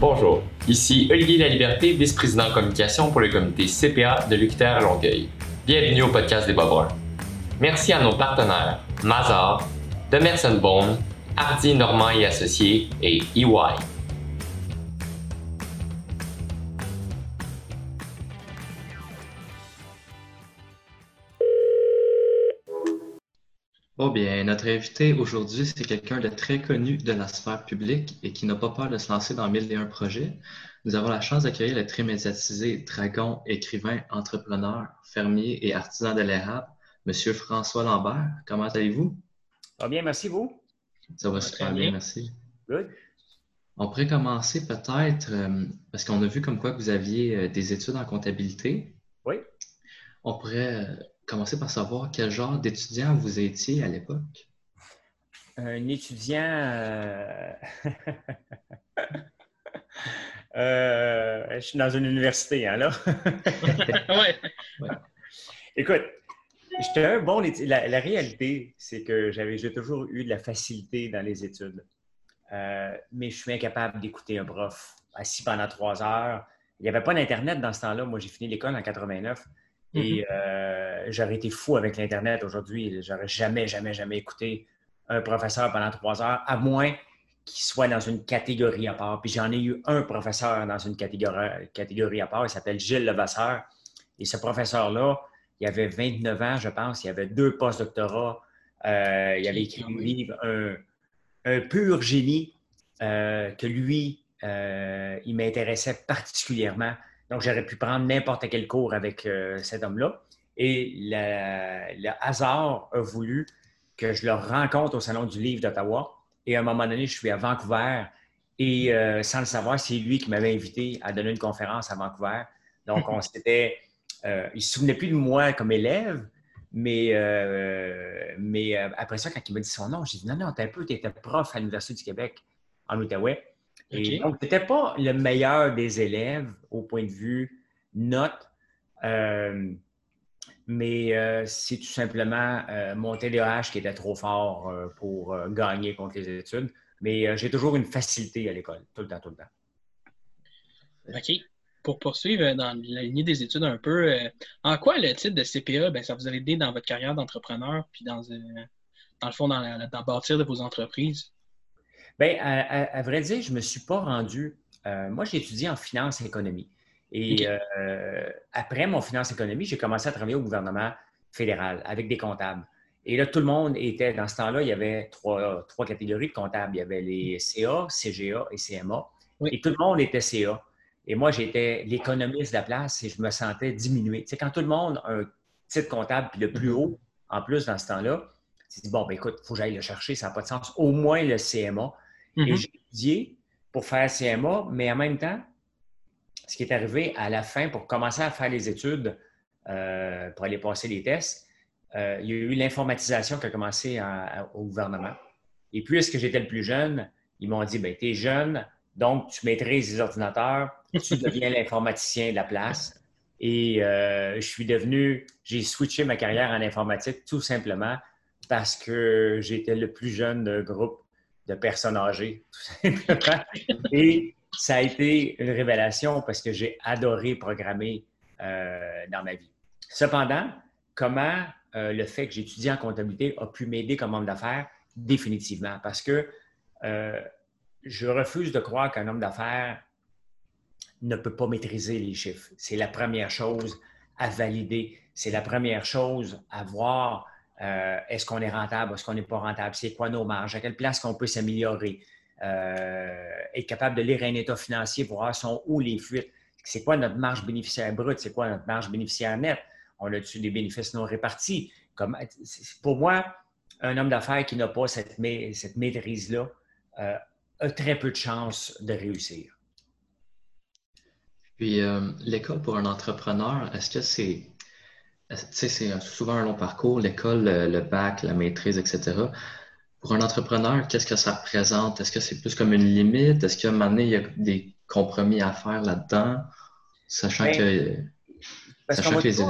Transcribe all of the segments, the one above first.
Bonjour, ici Olivier Laliberté, vice-président communication pour le comité CPA de l'UQTR Longueuil. Bienvenue au podcast des Bas Merci à nos partenaires Mazar, Demerson Bone, Hardy Normand et Associés et EY. Bon, bien, notre invité aujourd'hui, c'est quelqu'un de très connu de la sphère publique et qui n'a pas peur de se lancer dans mille et un projets. Nous avons la chance d'accueillir le très médiatisé dragon, écrivain, entrepreneur, fermier et artisan de l'érable, Monsieur François Lambert. Comment allez-vous? Ça va bien, merci vous? Ça va super bien, merci. Good. On pourrait commencer peut-être, euh, parce qu'on a vu comme quoi que vous aviez euh, des études en comptabilité. Oui. On pourrait euh, commencer par savoir quel genre d'étudiant vous étiez à l'époque. Un étudiant. Euh, euh, je suis dans une université, hein, là. ouais. Écoute, j'étais un bon. La, la réalité, c'est que j'avais j'ai toujours eu de la facilité dans les études. Euh, mais je suis incapable d'écouter un prof assis pendant trois heures. Il n'y avait pas d'Internet dans ce temps-là. Moi, j'ai fini l'école en 89. Et mm-hmm. euh, j'aurais été fou avec l'Internet aujourd'hui. J'aurais jamais, jamais, jamais écouté un professeur pendant trois heures, à moins qu'il soit dans une catégorie à part. Puis j'en ai eu un professeur dans une catégorie, catégorie à part. Il s'appelle Gilles Levasseur. Et ce professeur-là, il avait 29 ans, je pense. Il avait deux post-doctorats. Euh, il avait écrit un livre, un, pur génie, euh, que lui, il m'intéressait particulièrement. Donc, j'aurais pu prendre n'importe quel cours avec euh, cet homme-là. Et le, hasard a voulu que je le rencontre au Salon du Livre d'Ottawa. Et à un moment donné, je suis à Vancouver. Et euh, sans le savoir, c'est lui qui m'avait invité à donner une conférence à Vancouver. Donc, on s'était. Euh, il ne se souvenait plus de moi comme élève, mais, mais après ça, quand il m'a dit son nom, j'ai dit non, non, t'es un peu, tu étais prof à l'Université du Québec en Outaouais. Et donc, tu n'étais pas le meilleur des élèves au point de vue note, euh, mais euh, c'est tout simplement euh, mon TDAH qui était trop fort pour gagner contre les études. Mais j'ai toujours une facilité à l'école, tout le temps, tout le temps. OK. Pour poursuivre dans la lignée des études un peu, en quoi le titre de CPA, ben, ça vous a aidé dans votre carrière d'entrepreneur, puis dans, dans le fond, dans, la, dans bâtir de vos entreprises? Bien, à, vrai dire, je ne me suis pas rendu. Euh, moi, j'ai étudié en finance et économie. Et euh, après mon finance et économie, j'ai commencé à travailler au gouvernement fédéral avec des comptables. Et là, tout le monde était, dans ce temps-là, il y avait trois, trois, catégories de comptables. Il y avait les CA, CGA et CMA. Et tout le monde était CA. Et moi, j'étais l'économiste de la place et je me sentais diminué. Tu sais, quand tout le monde a un titre comptable, puis le plus mm-hmm. haut, en plus, dans ce temps-là, tu dis, bon, ben écoute, il faut que j'aille le chercher, ça n'a pas de sens. Au moins le CMA. Et mm-hmm. j'ai étudié pour faire CMA, mais en même temps, ce qui est arrivé à la fin, pour commencer à faire les études, euh, pour aller passer les tests, euh, il y a eu l'informatisation qui a commencé au gouvernement. Et puisque j'étais le plus jeune, ils m'ont dit, ben, tu es jeune, donc tu maîtrises les ordinateurs, tu deviens l'informaticien de la place. Et euh, je suis devenu, j'ai switché ma carrière en informatique tout simplement parce que j'étais le plus jeune de groupe de personnes âgées. Et ça a été une révélation parce que j'ai adoré programmer euh, dans ma vie. Cependant, comment euh, le fait que j'étudie en comptabilité a pu m'aider comme homme d'affaires? Définitivement, parce que euh, je refuse de croire qu'un homme d'affaires ne peut pas maîtriser les chiffres. C'est la première chose à valider. C'est la première chose à voir euh, est-ce qu'on est rentable? Est-ce qu'on n'est pas rentable? C'est quoi nos marges? À quelle place qu'on peut s'améliorer? Euh, être capable de lire un état financier pour voir sont où les fuites. C'est quoi notre marge bénéficiaire brute? C'est quoi notre marge bénéficiaire nette? On a-tu des bénéfices non répartis? Comme, pour moi, un homme d'affaires qui n'a pas cette, maîtrise-là euh, a très peu de chances de réussir. Puis, l'école pour un entrepreneur, est-ce que c'est c'est souvent un long parcours, l'école, le, bac, la maîtrise, etc. Pour un entrepreneur, qu'est-ce que ça représente? Est-ce que c'est plus comme une limite? Est-ce qu'à un moment donné, il y a des compromis à faire là-dedans, sachant ben, que, sachant les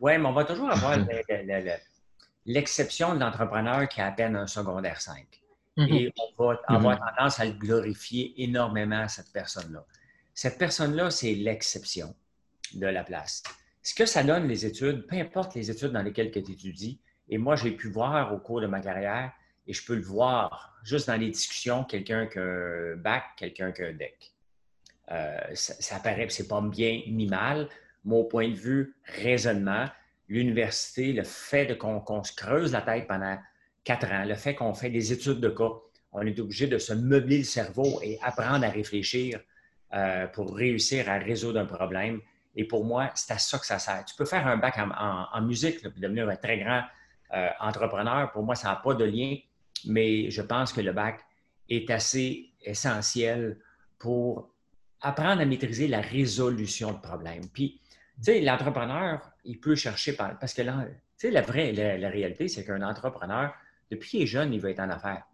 Oui, mais on va toujours avoir l'exception de l'entrepreneur qui a à peine un secondaire 5. Mhm. Et on va avoir mhm. tendance à le glorifier énormément, cette personne-là. Cette personne-là, c'est l'exception de la place. Ce que ça donne, les études, peu importe les études dans lesquelles tu étudies, et moi, j'ai pu voir au cours de ma carrière, et je peux le voir juste dans les discussions, quelqu'un qui a un bac, quelqu'un qui a un deck. Euh, ça, ça, paraît, c'est pas bien ni mal. Mon point de vue, raisonnement, l'université, le fait qu'on se creuse la tête pendant quatre ans, le fait qu'on fait des études de cas, on est obligé de se meubler le cerveau et apprendre à réfléchir euh, pour réussir à résoudre un problème. Et pour moi, c'est à ça que ça sert. Tu peux faire un bac en, musique et devenir un très grand euh, entrepreneur. Pour moi, ça n'a pas de lien, mais je pense que le bac est assez essentiel pour apprendre à maîtriser la résolution de problèmes. Puis, tu sais, l'entrepreneur, il peut chercher parce que là, tu sais, la vraie, la, réalité, c'est qu'un entrepreneur, depuis qu'il est jeune, il veut être en affaires.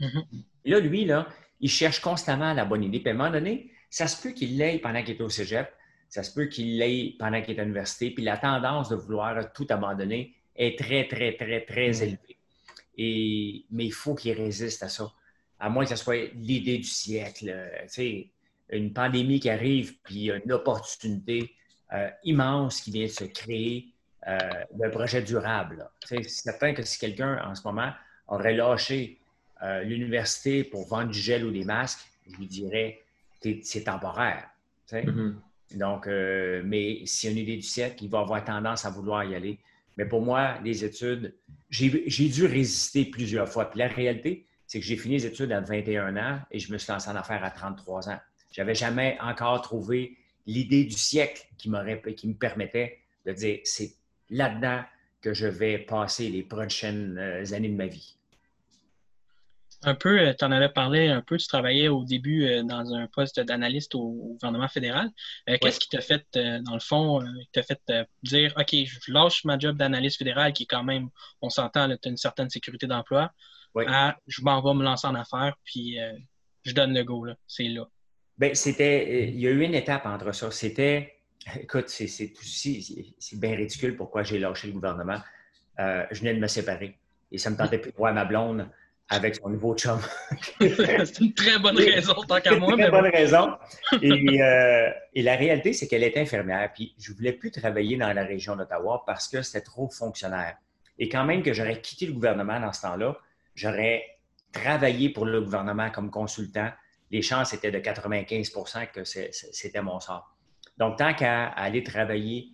Mm-hmm. Et là, lui, là, il cherche constamment la bonne idée. Puis à un moment donné, ça se peut qu'il l'ait pendant qu'il est au cégep, ça se peut qu'il l'ait pendant qu'il est à l'université, puis la tendance de vouloir tout abandonner est très, très, très, très mm-hmm. élevée. Et, mais il faut qu'il résiste à ça, à moins que ce soit l'idée du siècle. Sais, une pandémie qui arrive, puis une opportunité euh, immense qui vient de se créer euh, d'un projet durable. C'est certain que si quelqu'un, en ce moment, aurait lâché euh, l'université pour vendre du gel ou des masques, je lui dirais c'est temporaire. Mm-hmm. Donc, mais s'il y a une idée du siècle, il va avoir tendance à vouloir y aller. Mais pour moi, les études, j'ai dû résister plusieurs fois. Puis la réalité, c'est que j'ai fini les études à 21 ans et je me suis lancé en affaires à 33 ans. Je n'avais jamais encore trouvé l'idée du siècle qui, qui me permettait de dire c'est là-dedans que je vais passer les prochaines euh, années de ma vie. Un peu, euh, tu en avais parlé un peu, tu travaillais au début euh, dans un poste d'analyste au, gouvernement fédéral. Qu'est-ce qui t'a fait, dans le fond, t'a fait dire OK, je lâche ma job d'analyste fédéral qui est quand même, on s'entend, tu as une certaine sécurité d'emploi, je m'en vais me lancer en affaires, puis je donne le go, c'est là. Bien, c'était. Euh, il y a eu une étape entre ça. C'était. Écoute, c'est c'est bien ridicule pourquoi j'ai lâché le gouvernement. Euh, je venais de me séparer. Et ça me tentait plus de voir ma blonde avec son nouveau chum. c'est une très bonne raison, tant qu'à moi. Une très bonne raison. Et, euh, et, la réalité, c'est qu'elle était infirmière. Puis je ne voulais plus travailler dans la région d'Ottawa parce que c'était trop fonctionnaire. Et quand même que j'aurais quitté le gouvernement dans ce temps-là, j'aurais travaillé pour le gouvernement comme consultant les chances étaient de 95% que c'était mon sort. Donc, tant qu'à aller travailler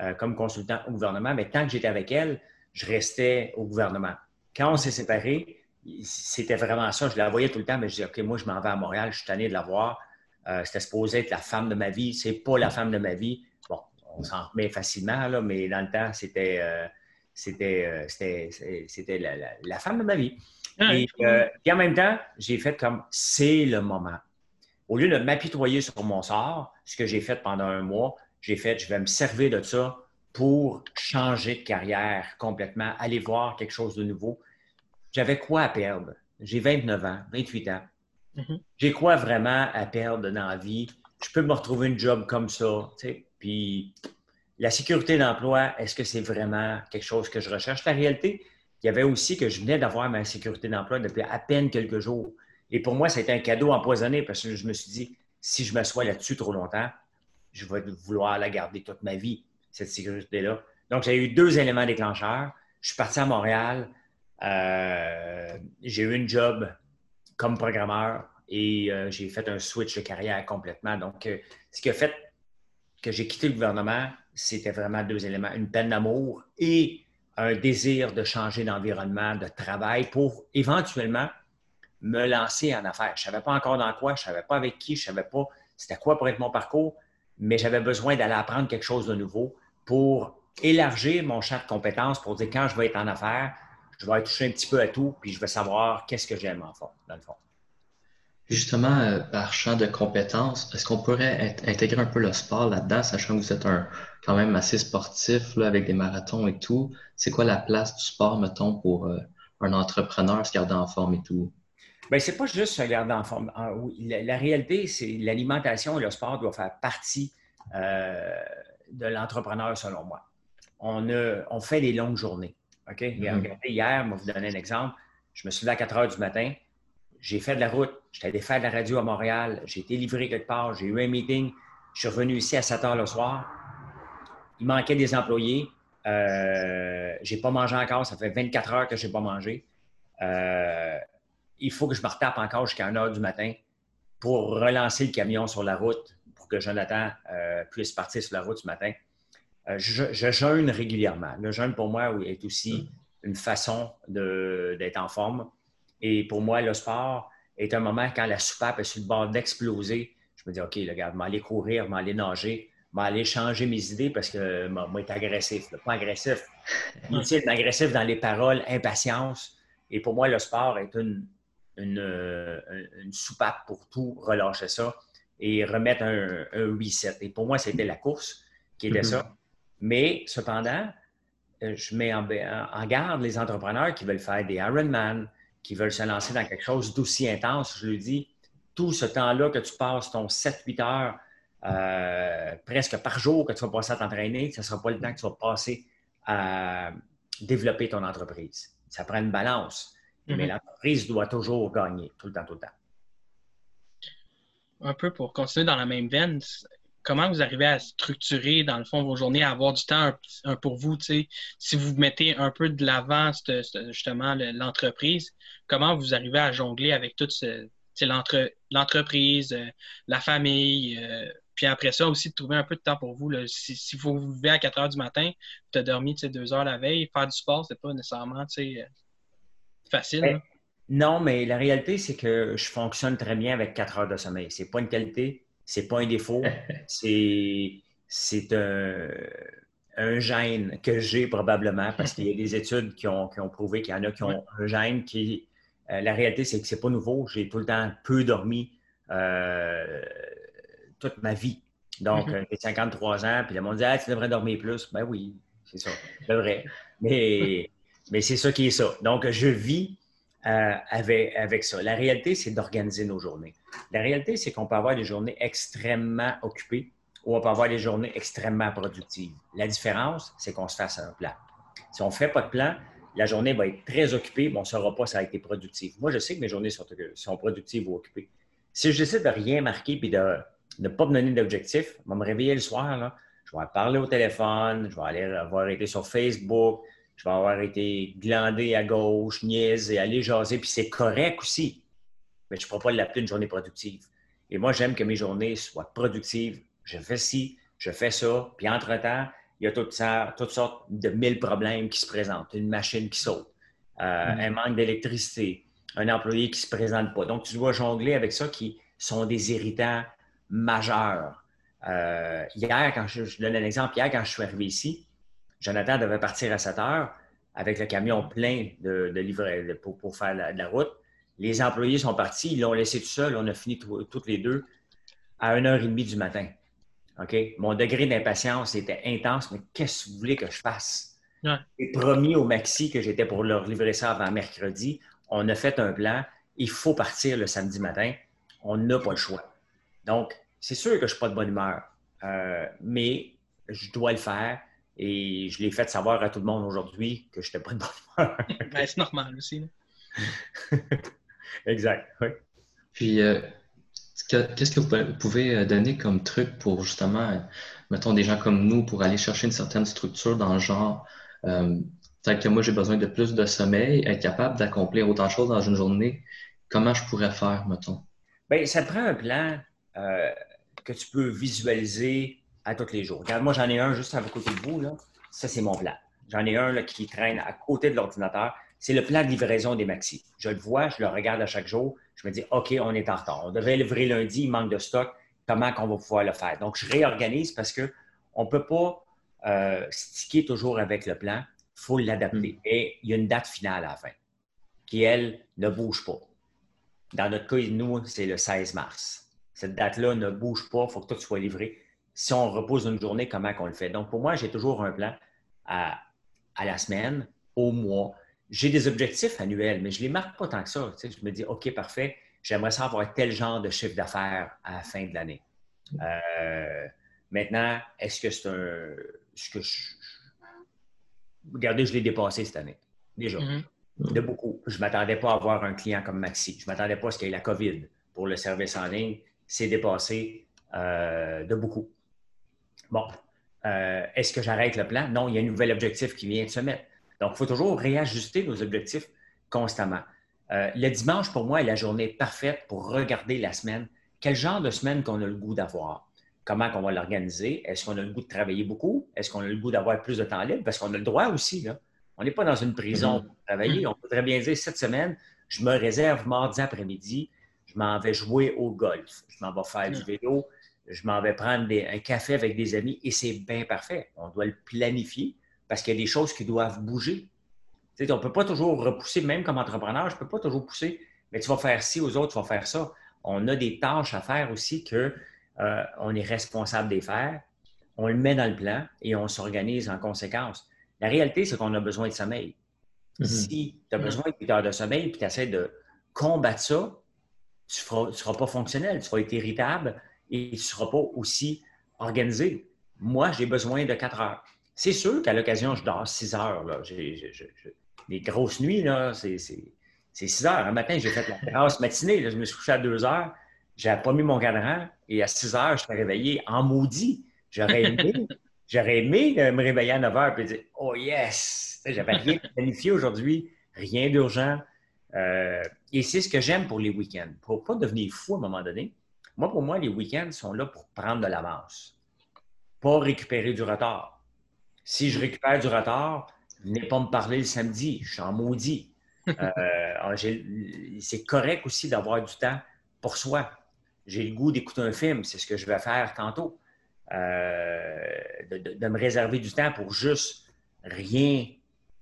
euh, comme consultant au gouvernement, mais tant que j'étais avec elle, je restais au gouvernement. Quand on s'est séparés, c'était vraiment ça. Je la voyais tout le temps, mais je disais, OK, moi, je m'en vais à Montréal, je suis tanné de la voir. Euh, c'était supposé être la femme de ma vie. C'est pas la femme de ma vie. Bon, on s'en remet facilement, là, mais dans le temps, c'était euh, c'était la, la, femme de ma vie. Euh, et, en même temps, j'ai fait comme c'est le moment. Au lieu de m'apitoyer sur mon sort, ce que j'ai fait pendant un mois, j'ai fait je vais me servir de ça pour changer de carrière complètement, aller voir quelque chose de nouveau. J'avais quoi à perdre? J'ai 29 ans, 28 ans. Mm-hmm. J'ai quoi vraiment à perdre dans la vie? Je peux me retrouver une job comme ça. Puis la sécurité d'emploi, est-ce que c'est vraiment quelque chose que je recherche? La réalité, il y avait aussi que je venais d'avoir ma sécurité d'emploi depuis à peine quelques jours. Et pour moi, c'était un cadeau empoisonné parce que je me suis dit, si je m'assois là-dessus trop longtemps, je vais vouloir la garder toute ma vie, cette sécurité-là. Donc, j'ai eu deux éléments déclencheurs. Je suis parti à Montréal. Euh, j'ai eu une job comme programmeur et euh, j'ai fait un switch de carrière complètement. Donc, euh, ce qui a fait que j'ai quitté le gouvernement, c'était vraiment deux éléments, une peine d'amour et un désir de changer d'environnement, de travail pour éventuellement me lancer en affaires. Je ne savais pas encore dans quoi, je ne savais pas avec qui, je ne savais pas c'était quoi pour être mon parcours, mais j'avais besoin d'aller apprendre quelque chose de nouveau pour élargir mon champ de compétences pour dire quand je vais être en affaires, je vais toucher un petit peu à tout, puis je vais savoir qu'est-ce que j'aime en fond, dans le fond. Justement, euh, par champ de compétences, est-ce qu'on pourrait intégrer un peu le sport là-dedans, sachant que vous êtes un, quand même assez sportif là, avec des marathons et tout? C'est quoi la place du sport, mettons, pour euh, un entrepreneur se garder en forme et tout? Bien, c'est pas juste se garder en forme. La, réalité, c'est l'alimentation et le sport doivent faire partie euh, de l'entrepreneur, selon moi. On, on fait des longues journées. OK? Mm-hmm. Regardez, hier, je vais vous donner un exemple. Je me suis levé à 4 heures du matin j'ai fait de la route, j'étais allé faire de la radio à Montréal, j'ai été livré quelque part, j'ai eu un meeting, je suis revenu ici à 7 heures le soir. Il manquait des employés. Euh, j'ai pas mangé encore, ça fait 24 heures que je n'ai pas mangé. Euh, il faut que je me retape encore jusqu'à 1 heure du matin pour relancer le camion sur la route pour que Jonathan euh, puisse partir sur la route ce matin. Euh, je, jeûne régulièrement. Le jeûne, pour moi, est aussi une façon d'être en forme. Et pour moi, le sport est un moment quand la soupape est sur le bord d'exploser. Je me dis, OK, le gars, je vais aller courir, je vais aller nager, je vais aller changer mes idées parce que moi, être agressif. Pas agressif. Inutile, agressif dans les paroles, impatience. Et pour moi, le sport est une, une, une soupape pour tout relâcher ça et remettre un, reset. Et pour moi, c'était la course qui était mm-hmm. ça. Mais cependant, euh, je mets en, garde les entrepreneurs qui veulent faire des Ironman, qui veulent se lancer dans quelque chose d'aussi intense. Je lui dis, tout ce temps-là que tu passes, ton 7-8 heures euh, presque par jour que tu vas passer à t'entraîner, ce ne sera pas le temps que tu vas passer à développer ton entreprise. Ça prend une balance. Mais mm-hmm. l'entreprise doit toujours gagner, tout le temps, tout le temps. Un peu pour continuer dans la même veine, comment vous arrivez à structurer, dans le fond, vos journées, à avoir du temps pour vous, si vous mettez un peu de l'avant, justement, l'entreprise, comment vous arrivez à jongler avec toute l'entreprise, euh, la famille, euh, puis après ça aussi de trouver un peu de temps pour vous. Si, vous vous levez à 4 heures du matin, tu as dormi deux heures la veille, faire du sport, c'est pas nécessairement euh, facile. Non, mais la réalité, c'est que je fonctionne très bien avec 4 heures de sommeil. C'est pas une qualité, c'est pas un défaut, c'est, un, gène que j'ai probablement parce qu'il y a des études qui ont, prouvé qu'il y en a qui ont un gène qui. Euh, la réalité, c'est que c'est pas nouveau. J'ai tout le temps peu dormi euh, toute ma vie. Donc, mm-hmm. j'ai 53 ans, puis le monde dit ah, tu devrais dormir plus. Ben oui, c'est ça, c'est vrai. Mais, mais c'est ça qui est ça. Donc, je vis euh, avec, ça. La réalité, c'est d'organiser nos journées. La réalité, c'est qu'on peut avoir des journées extrêmement occupées ou on peut avoir des journées extrêmement productives. La différence, c'est qu'on se fasse un plan. Si on ne fait pas de plan, la journée va être très occupée, mais on ne saura pas si ça a été productif. Moi, je sais que mes journées sont, sont productives ou occupées. Si je décide de rien marquer et de ne pas me donner d'objectif, je vais me réveiller le soir, là, je vais parler au téléphone, je vais aller avoir été sur Facebook, je vais avoir été glandé à gauche, et aller jaser, puis c'est correct aussi. Mais je ne pourrais pas l'appeler une journée productive. Et moi, j'aime que mes journées soient productives. Je fais ci, je fais ça, puis entre-temps, il y a toutes, sortes de mille problèmes qui se présentent. Une machine qui saute, euh, mm-hmm. un manque d'électricité, un employé qui ne se présente pas. Donc, tu dois jongler avec ça qui sont des irritants majeurs. Euh, hier, quand je, je donne un exemple, hier, quand je suis arrivé ici, Jonathan devait partir à 7 heures avec le camion plein de, de pour, faire de la route. Les employés sont partis, ils l'ont laissé tout seul. On a fini toutes les deux à 1h30 du matin. OK? Mon degré d'impatience était intense, mais qu'est-ce que vous voulez que je fasse? J'ai promis au Maxi que j'étais pour leur livrer ça avant mercredi. On a fait un plan. Il faut partir le samedi matin. On n'a pas le choix. Donc, c'est sûr que je ne suis pas de bonne humeur, euh, mais je dois le faire. Et je l'ai fait savoir à tout le monde aujourd'hui que je n'étais pas de bonne humeur. Ben, c'est normal aussi. exact, oui. Puis, euh, qu'est-ce que vous pouvez euh, donner comme truc pour justement, mettons, des gens comme nous, pour aller chercher une certaine structure dans le genre, euh, que moi j'ai besoin de plus de sommeil, être capable d'accomplir autant de choses dans une journée, comment je pourrais faire, mettons? Bien, ça prend un plan que tu peux visualiser à tous les jours. Regarde, moi, j'en ai un juste à côté de vous. Là. Ça, c'est mon plan. J'en ai un là, qui traîne à côté de l'ordinateur. C'est le plan de livraison des maxi. Je le vois, je le regarde à chaque jour. Je me dis, OK, on est en retard. On devrait livrer lundi, il manque de stock. Comment qu'on va pouvoir le faire? Donc, je réorganise parce qu'on ne peut pas euh, sticker toujours avec le plan. Il faut l'adapter. Mm. Et il y a une date finale à la fin qui, elle, ne bouge pas. Dans notre cas, nous, c'est le 16 mars. Cette date-là ne bouge pas. Il faut que tout soit livré si on repose une journée, comment on le fait? Donc, pour moi, j'ai toujours un plan à, la semaine, au mois. J'ai des objectifs annuels, mais je ne les marque pas tant que ça. je me dis, OK, parfait, j'aimerais savoir tel genre de chiffre d'affaires à la fin de l'année. Euh, maintenant, est-ce que c'est un. Ce que je, regardez, je l'ai dépassé cette année, déjà. Mm-hmm. De beaucoup. Je ne m'attendais pas à avoir un client comme Maxi. Je ne m'attendais pas à ce qu'il y ait la COVID pour le service en ligne. C'est dépassé euh, de beaucoup. Bon, euh, est-ce que j'arrête le plan? Non, il y a un nouvel objectif qui vient de se mettre. Donc, il faut toujours réajuster nos objectifs constamment. Euh, le dimanche, pour moi, est la journée parfaite pour regarder la semaine. Quel genre de semaine qu'on a le goût d'avoir? Comment on va l'organiser? Est-ce qu'on a le goût de travailler beaucoup? Est-ce qu'on a le goût d'avoir plus de temps libre? Parce qu'on a le droit aussi. Là. On n'est pas dans une prison pour travailler. On peut très bien dire cette semaine, je me réserve mardi après-midi, je m'en vais jouer au golf, je m'en vais faire du vélo, je m'en vais prendre un café avec des amis et c'est bien parfait. On doit le planifier parce qu'il y a des choses qui doivent bouger. on ne peut pas toujours repousser, même comme entrepreneur, je ne peux pas toujours pousser, mais tu vas faire ci aux autres, tu vas faire ça. On a des tâches à faire aussi qu'on euh, est responsable de faire. On le met dans le plan et on s'organise en conséquence. La réalité, c'est qu'on a besoin de sommeil. Mm-hmm. Si tu as besoin de 8 heures de sommeil et tu essaies de combattre ça, tu ne seras pas fonctionnel, tu vas être irritable, et il ne sera pas aussi organisé. Moi, j'ai besoin de 4 heures. C'est sûr qu'à l'occasion, je dors 6 heures. Là. les grosses nuits, c'est 6 heures. Un matin, j'ai fait la terrasse matinée. je me suis couché à 2 heures. Je n'avais pas mis mon cadran. Et à 6 heures, je suis réveillé en maudit. J'aurais aimé, me réveiller à 9 heures et dire Oh yes! J'avais rien planifié aujourd'hui, rien d'urgent. Euh, et c'est ce que j'aime pour les week-ends. Pour pas devenir fou à un moment donné, moi, pour moi, les week-ends sont là pour prendre de l'avance, pas récupérer du retard. Si je récupère du retard, venez pas me parler le samedi, je suis en maudit. Euh, c'est correct aussi d'avoir du temps pour soi. J'ai le goût d'écouter un film, c'est ce que je vais faire tantôt. Euh, de, me réserver du temps pour juste rien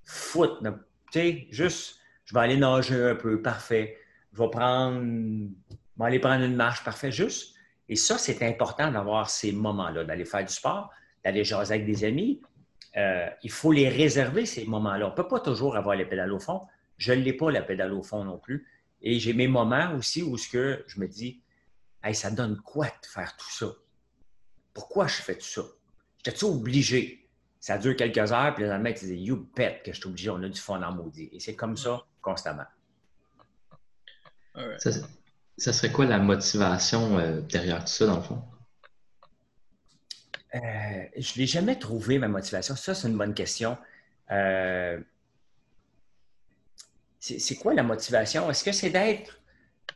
foutre. Tu sais, juste, je vais aller nager un peu, parfait. Je vais prendre on va aller prendre une marche, parfait, juste. Et ça, c'est important d'avoir ces moments-là, d'aller faire du sport, d'aller jaser avec des amis. Euh, il faut les réserver, ces moments-là. On ne peut pas toujours avoir les pédales au fond. Je ne l'ai pas, la pédale au fond non plus. Et j'ai mes moments aussi où ce que je me dis, hey, ça donne quoi de faire tout ça? Pourquoi je fais tout ça? J'étais-tu obligé? Ça dure quelques heures, puis le lendemain, tu dis, you bet que je suis obligé, on a du fond en maudit. Et c'est comme ça constamment. Ça serait quoi la motivation euh, derrière tout ça, dans le fond? Euh, je ne l'ai jamais trouvé, ma motivation. Ça, c'est une bonne question. Euh, c'est quoi la motivation? Est-ce que c'est d'être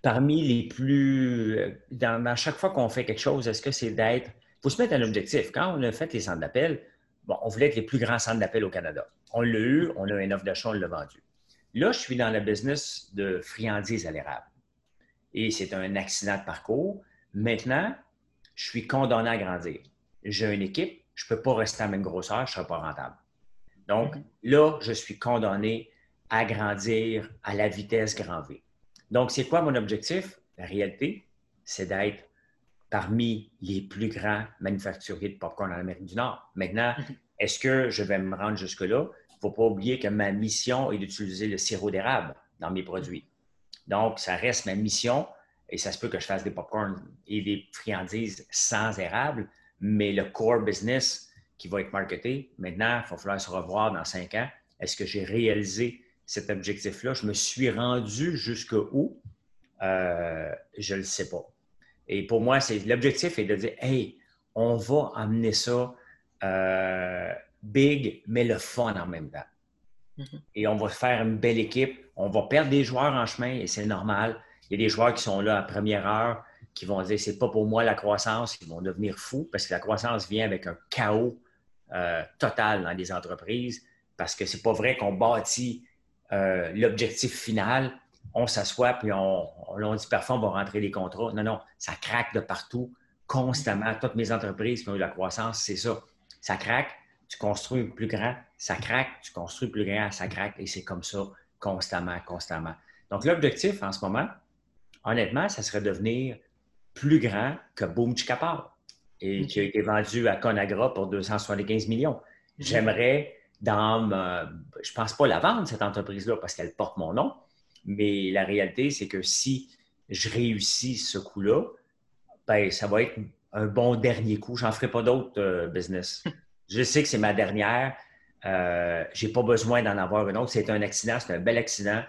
parmi les plus. Dans, chaque fois qu'on fait quelque chose, est-ce que c'est d'être. Il faut se mettre un objectif. Quand on a fait les centres d'appel, bon, on voulait être les plus grands centres d'appel au Canada. On l'a eu, on a une offre d'achat, on l'a vendu. Là, je suis dans le business de friandises à l'érable et c'est un accident de parcours. Maintenant, je suis condamné à grandir. J'ai une équipe, je ne peux pas rester à la même grosseur, je ne serai pas rentable. Donc, mhm. là, je suis condamné à grandir à la vitesse grand V. Donc, c'est quoi mon objectif? La réalité, c'est d'être parmi les plus grands manufacturiers de popcorn en Amérique du Nord. Maintenant, mhm. est-ce que je vais me rendre jusque-là? Il ne faut pas oublier que ma mission est d'utiliser le sirop d'érable dans mes produits. Donc, ça reste ma mission et ça se peut que je fasse des popcorn et des friandises sans érable, mais le core business qui va être marketé, maintenant, il va falloir se revoir dans cinq ans. Est-ce que j'ai réalisé cet objectif-là? Je me suis rendu jusqu'où? Euh, je ne le sais pas. Et pour moi, c'est l'objectif est de dire, hey, on va amener ça euh, big, mais le fun en même temps. Mhm. Et on va faire une belle équipe. On va perdre des joueurs en chemin et c'est normal. Il y a des joueurs qui sont là à première heure qui vont dire c'est pas pour moi la croissance, ils vont devenir fous parce que la croissance vient avec un chaos euh, total dans les entreprises parce que c'est pas vrai qu'on bâtit euh, l'objectif final, on s'assoit puis on, on, dit parfois on va rentrer les contrats. Non, non, ça craque de partout constamment. Toutes mes entreprises qui ont eu la croissance, c'est ça. Ça craque, tu construis plus grand, ça craque, tu construis plus grand, ça craque, et c'est comme ça constamment, constamment. Donc, l'objectif en ce moment, honnêtement, ça serait devenir plus grand que Boom Chicapar, et qui a été vendu à Conagra pour 275 millions. J'aimerais, dans je ne pense pas la vendre, cette entreprise-là, parce qu'elle porte mon nom, mais la réalité, c'est que si je réussis ce coup-là, ben, ça va être un bon dernier coup. Je n'en ferai pas d'autres euh, business. Je sais que c'est ma dernière. Euh, je n'ai pas besoin d'en avoir une autre. C'est un accident, c'est un bel accident.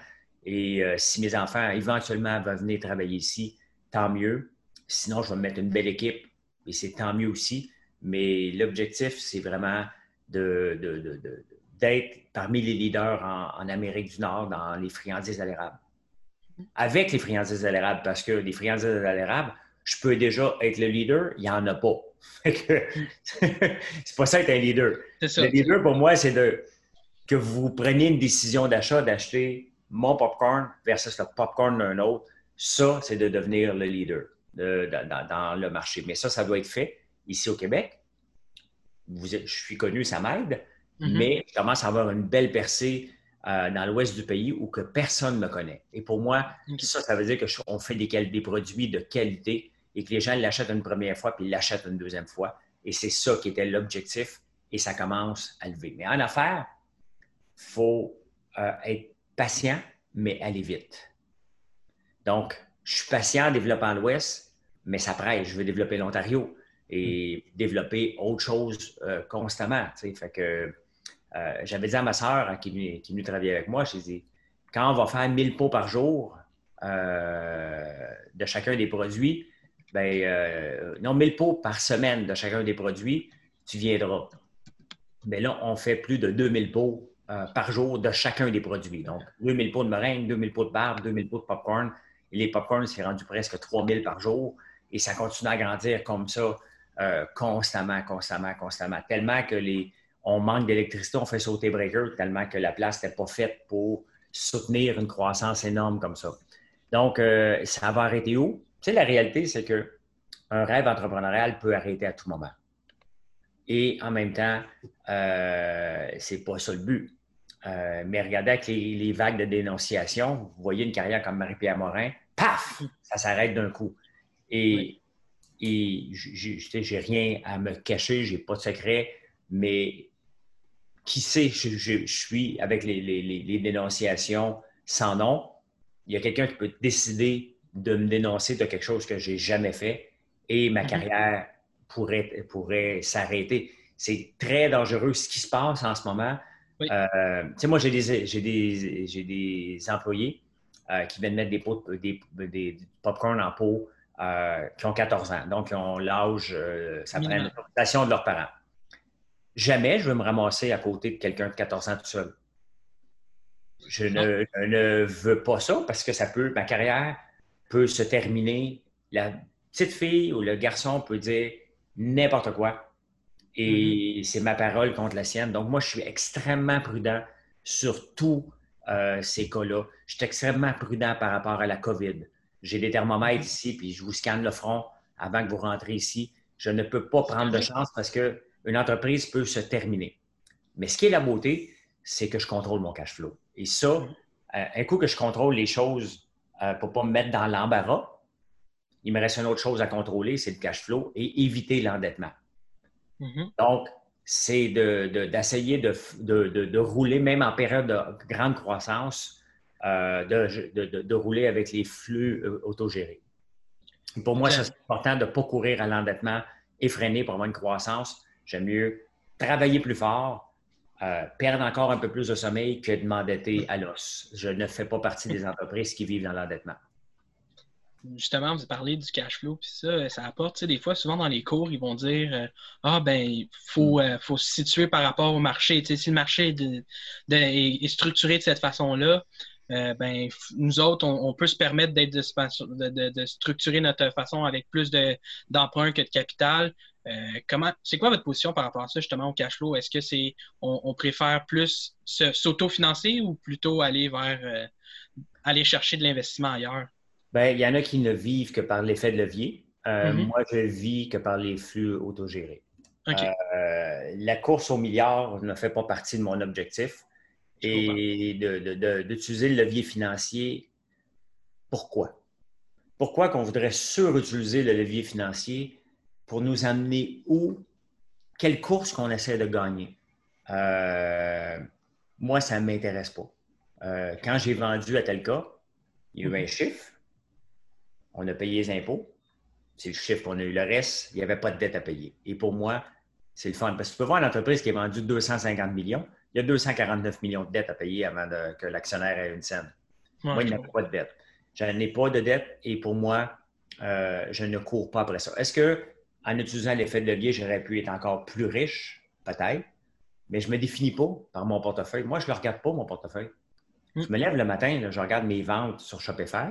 Et euh, si mes enfants éventuellement vont venir travailler ici, tant mieux. Sinon, je vais me mettre une belle équipe et c'est tant mieux aussi. Mais l'objectif, c'est vraiment d'être parmi les leaders en, Amérique du Nord dans les friandises à l'érable. Avec les friandises à l'érable, parce que les friandises à l'érable, je peux déjà être le leader, il n'y en a pas. c'est pas ça être un leader. le leader, pour moi, c'est de que vous preniez une décision d'achat, d'acheter mon popcorn versus le popcorn d'un autre. Ça, c'est de devenir le leader dans, le marché. Mais ça, ça doit être fait ici au Québec. je suis connu, ça m'aide, mm-hmm. mais je commence à avoir une belle percée euh, dans l'ouest du pays où que personne ne me connaît. Et pour moi, ça, ça veut dire qu'on fait des, des produits de qualité et que les gens l'achètent une première fois puis l'achètent une deuxième fois. Et c'est ça qui était l'objectif et ça commence à lever. Mais en affaires, il faut euh, être patient, mais aller vite. Donc, je suis patient en développant l'Ouest, mais ça presse. Je veux développer l'Ontario et développer autre chose euh, constamment. Fait que euh, j'avais dit à ma soeur qui, qui, est venue travailler avec moi, j'ai dit, quand on va faire 1000 pots par jour de chacun des produits, ben, euh, non, 1000 pots par semaine de chacun des produits, tu viendras. Mais là, on fait plus de 2000 pots euh, par jour de chacun des produits. Donc, 2000 pots de meringue, 2000 pots de barbe, 2000 pots de popcorn. Les popcorn, c'est rendu presque 3000 par jour. Et ça continue à grandir comme ça euh, constamment, constamment, constamment. Tellement que les, on manque d'électricité, on fait sauter breaker, tellement que la place n'était pas faite pour soutenir une croissance énorme comme ça. Donc, ça va arrêter où? Tu sais, la réalité, c'est qu'un rêve entrepreneurial peut arrêter à tout moment. Et en même temps, euh, c'est pas ça le but. Euh, mais regardez avec les, vagues de dénonciation, vous voyez une carrière comme Marie-Pierre Morin, paf, ça s'arrête d'un coup. Et, et j'ai rien à me cacher, j'ai pas de secret, mais qui sait, je, suis avec les, les, dénonciations sans nom. Il y a quelqu'un qui peut décider de me dénoncer de quelque chose que j'ai jamais fait et ma mhm. carrière pourrait, pourrait s'arrêter. C'est très dangereux ce qui se passe en ce moment. Euh, tu sais, moi, j'ai des, des, des employés euh, qui viennent mettre des, pots, des, des popcorn en pot euh, qui ont 14 ans. Donc, ils ont l'âge, ça prend une de leurs parents. Jamais je veux me ramasser à côté de quelqu'un de 14 ans tout seul. Je ne, je ne, veux pas ça parce que ça peut, ma carrière peut se terminer. La petite fille ou le garçon peut dire n'importe quoi. Et mm-hmm. c'est ma parole contre la sienne. Donc, moi, je suis extrêmement prudent sur tous euh, ces cas-là. Je suis extrêmement prudent par rapport à la COVID. J'ai des thermomètres ici, puis je vous scanne le front avant que vous rentrez ici. Je ne peux pas prendre de chance parce qu'une entreprise peut se terminer. Mais ce qui est la beauté, c'est que je contrôle mon cash flow. Et ça, mm-hmm. euh, un coup que je contrôle les choses euh, pour ne pas me mettre dans l'embarras. Il me reste une autre chose à contrôler, c'est le cash flow et éviter l'endettement. Mm-hmm. Donc, c'est d'essayer de, rouler, même en période de grande croissance, euh, de, rouler avec les flux euh, autogérés. Pour moi, c'est important de ne pas courir à l'endettement effréné pour avoir une croissance. J'aime mieux travailler plus fort, euh, perdre encore un peu plus de sommeil que de m'endetter à l'os. Je ne fais pas partie des entreprises qui vivent dans l'endettement. Justement, vous parlez du cash flow, puis ça, ça apporte, des fois, souvent dans les cours, ils vont dire euh, Ah, ben, il faut, mm. euh, faut, se situer par rapport au marché. si le marché est, structuré de cette façon-là, ben, nous autres, on, peut se permettre d'être de, structurer notre façon avec plus d'emprunt que de capital. Euh, comment, c'est quoi votre position par rapport à ça, justement, au cash flow? Est-ce que c'est, on, préfère plus s'autofinancer ou plutôt aller vers, euh, aller chercher de l'investissement ailleurs? Bien, il y en a qui ne vivent que par l'effet de levier. Euh, mm-hmm. Moi, je vis que par les flux autogérés. la course au milliard ne fait pas partie de mon objectif. Et d'utiliser le levier financier, pourquoi? Pourquoi qu'on voudrait surutiliser le levier financier pour nous amener où, quelle course qu'on essaie de gagner. Euh, moi, ça ne m'intéresse pas. Euh, quand j'ai vendu à tel cas, il y a eu un chiffre, on a payé les impôts, c'est le chiffre qu'on a eu. Le reste, il n'y avait pas de dette à payer. Et pour moi, c'est le fun. Parce que tu peux voir une entreprise qui a vendu 250 millions, il y a 249 millions de dettes à payer avant que l'actionnaire ait une scène. moi, il n'y a pas de dette. Je n'ai pas de dette et pour moi, euh, je ne cours pas après ça. Est-ce que en utilisant l'effet de levier, j'aurais pu être encore plus riche? Peut-être. Mais je ne me définis pas par mon portefeuille. Moi, je ne le regarde pas, mon portefeuille. Je me lève le matin, je regarde mes ventes sur Shopify,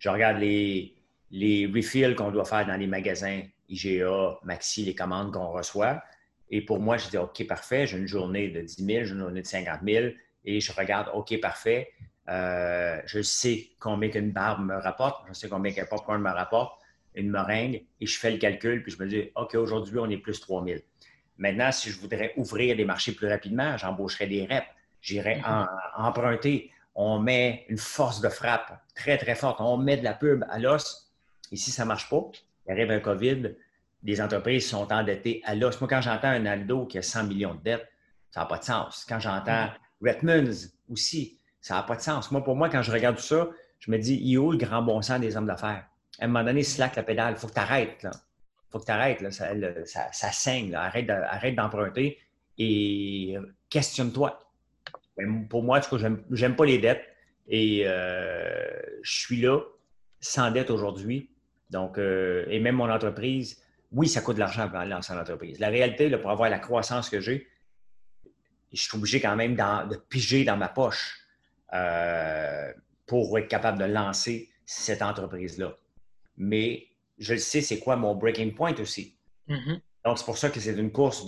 je regarde les, les refills qu'on doit faire dans les magasins IGA, Maxi, les commandes qu'on reçoit. Et pour moi, je dis OK, parfait, j'ai une journée de 10 000, j'ai une journée de 50 000 et je regarde OK, parfait. Euh, je sais combien qu'une barbe me rapporte, je sais combien qu'un popcorn me rapporte, une meringue, et je fais le calcul, puis je me dis OK, aujourd'hui, on est plus 3 000. Maintenant, si je voudrais ouvrir des marchés plus rapidement, j'embaucherais des reps, j'irais mm-hmm. emprunter. On met une force de frappe très, très forte. On met de la pub à l'os. Et si ça ne marche pas, il arrive un COVID, des entreprises sont endettées à l'os. Moi, quand j'entends un Aldo qui a 100 millions de dettes, ça n'a pas de sens. Quand j'entends mm. Redmonds aussi, ça n'a pas de sens. Moi, pour moi, quand je regarde tout ça, je me dis, il où le grand bon sens des hommes d'affaires? À un moment donné, slack la pédale. Il faut que tu arrêtes. Il faut que tu arrêtes. Ça, saigne. Arrête, d'emprunter et questionne-toi. Ben, pour moi, je n'aime pas les dettes et euh, je suis là sans dette aujourd'hui. Donc, euh, et même mon entreprise, oui, ça coûte de l'argent pour lancer l'entreprise. La réalité, pour avoir la croissance que j'ai, je suis obligé quand même de piger dans ma poche euh, pour être capable de lancer cette entreprise-là. Mais je le sais, c'est quoi mon breaking point aussi. Mm-hmm. Donc, c'est pour ça que c'est une course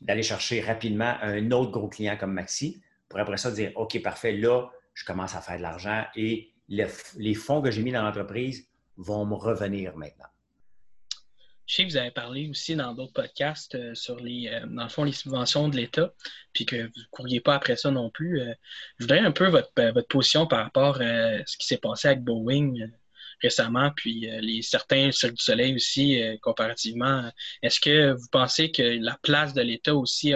d'aller chercher rapidement un autre gros client comme Maxi pour après ça dire OK, parfait, là, je commence à faire de l'argent et les fonds que j'ai mis dans l'entreprise vont me revenir maintenant. Je sais que vous avez parlé aussi dans d'autres podcasts euh, sur les, euh, dans le fond, les subventions de l'État, puis que vous ne couriez pas après ça non plus. Euh, je voudrais un peu votre, votre position par rapport à ce qui s'est passé avec Boeing récemment, puis les certains Cirque du Soleil aussi, comparativement. Est-ce que vous pensez que la place de l'État aussi,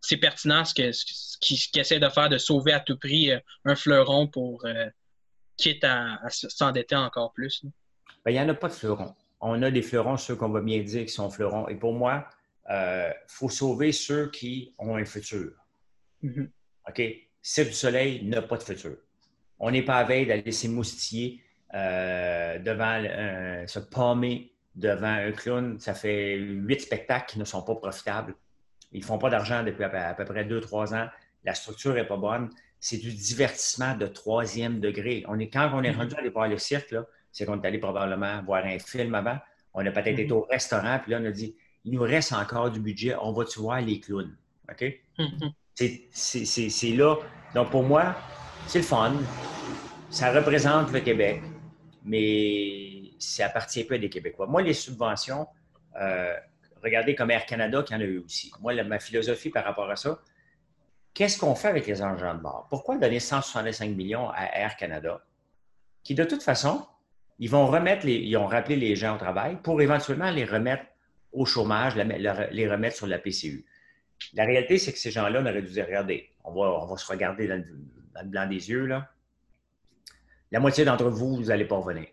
c'est pertinent ce qu'il ce essaie de faire, de sauver à tout prix un fleuron pour quitte à, s'endetter encore plus? Ben, il n'y en a pas de fleuron on a des fleurons, ceux qu'on va bien dire qui sont fleurons. Et pour moi, il euh, faut sauver ceux qui ont un futur. Mm-hmm. OK? Cirque du Soleil n'a pas de futur. On n'est pas à veille d'aller s'émoustiller euh, devant, se palmer devant un clown. Ça fait huit spectacles qui ne sont pas profitables. Ils ne font pas d'argent depuis à peu près deux, trois ans. La structure n'est pas bonne. C'est du divertissement de troisième degré. On est, quand on est mm-hmm. rendu à aller voir le cirque, là, c'est qu'on est allé probablement voir un film avant. On a peut-être été mhm. au restaurant, puis là, on a dit il nous reste encore du budget, on va-tu voir les clowns? OK? Mhm. C'est là. Donc, pour moi, c'est le fun. Ça représente le Québec, mais ça appartient peu des Québécois. Moi, les subventions, euh, regardez comme Air Canada qui en a eu aussi. Moi, ma philosophie par rapport à ça, qu'est-ce qu'on fait avec les engins de bord? Pourquoi donner 165 millions à Air Canada, qui de toute façon, ils vont remettre les, ils ont rappelé les gens au travail pour éventuellement les remettre au chômage, les remettre sur la PCU. La réalité, c'est que ces gens-là, on aurait dû dire, regardez, on va, on va se regarder dans le, blanc des yeux, là. La moitié d'entre vous, vous n'allez pas revenir.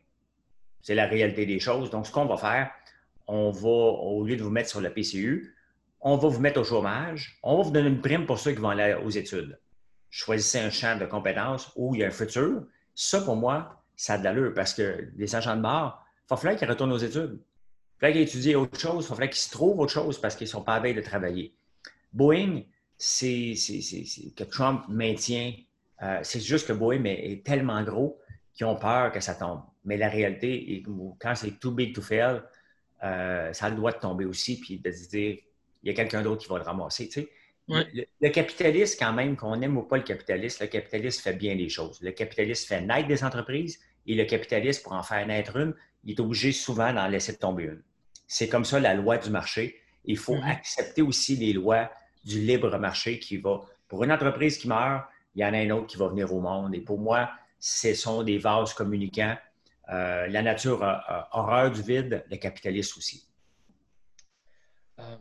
C'est la réalité des choses. Donc, ce qu'on va faire, on va, au lieu de vous mettre sur la PCU, on va vous mettre au chômage, on va vous donner une prime pour ceux qui vont aller aux études. Choisissez un champ de compétences où il y a un futur. Ça, pour moi, ça a de l'allure parce que les agents de bord, il va falloir qu'ils retournent aux études. Il va falloir qu'ils étudient autre chose, il va falloir qu'ils se trouvent autre chose parce qu'ils ne sont pas à veille de travailler. Boeing, c'est que Trump maintient. Euh, c'est juste que Boeing est, tellement gros qu'ils ont peur que ça tombe. Mais la réalité, quand c'est too big to fail, euh, ça a le droit de tomber aussi, puis de se dire, il y a quelqu'un d'autre qui va le ramasser. Le, le, capitaliste, quand même, qu'on aime ou pas le capitaliste, le capitaliste fait bien les choses. Le capitaliste fait naître des entreprises, et le capitaliste, pour en faire naître une, il est obligé souvent d'en laisser tomber une. C'est comme ça la loi du marché. Il faut mhm. accepter aussi les lois du libre marché qui va. Pour une entreprise qui meurt, il y en a une autre qui va venir au monde. Et pour moi, ce sont des vases communicants. Euh, la nature a, horreur du vide, le capitaliste aussi. Euh,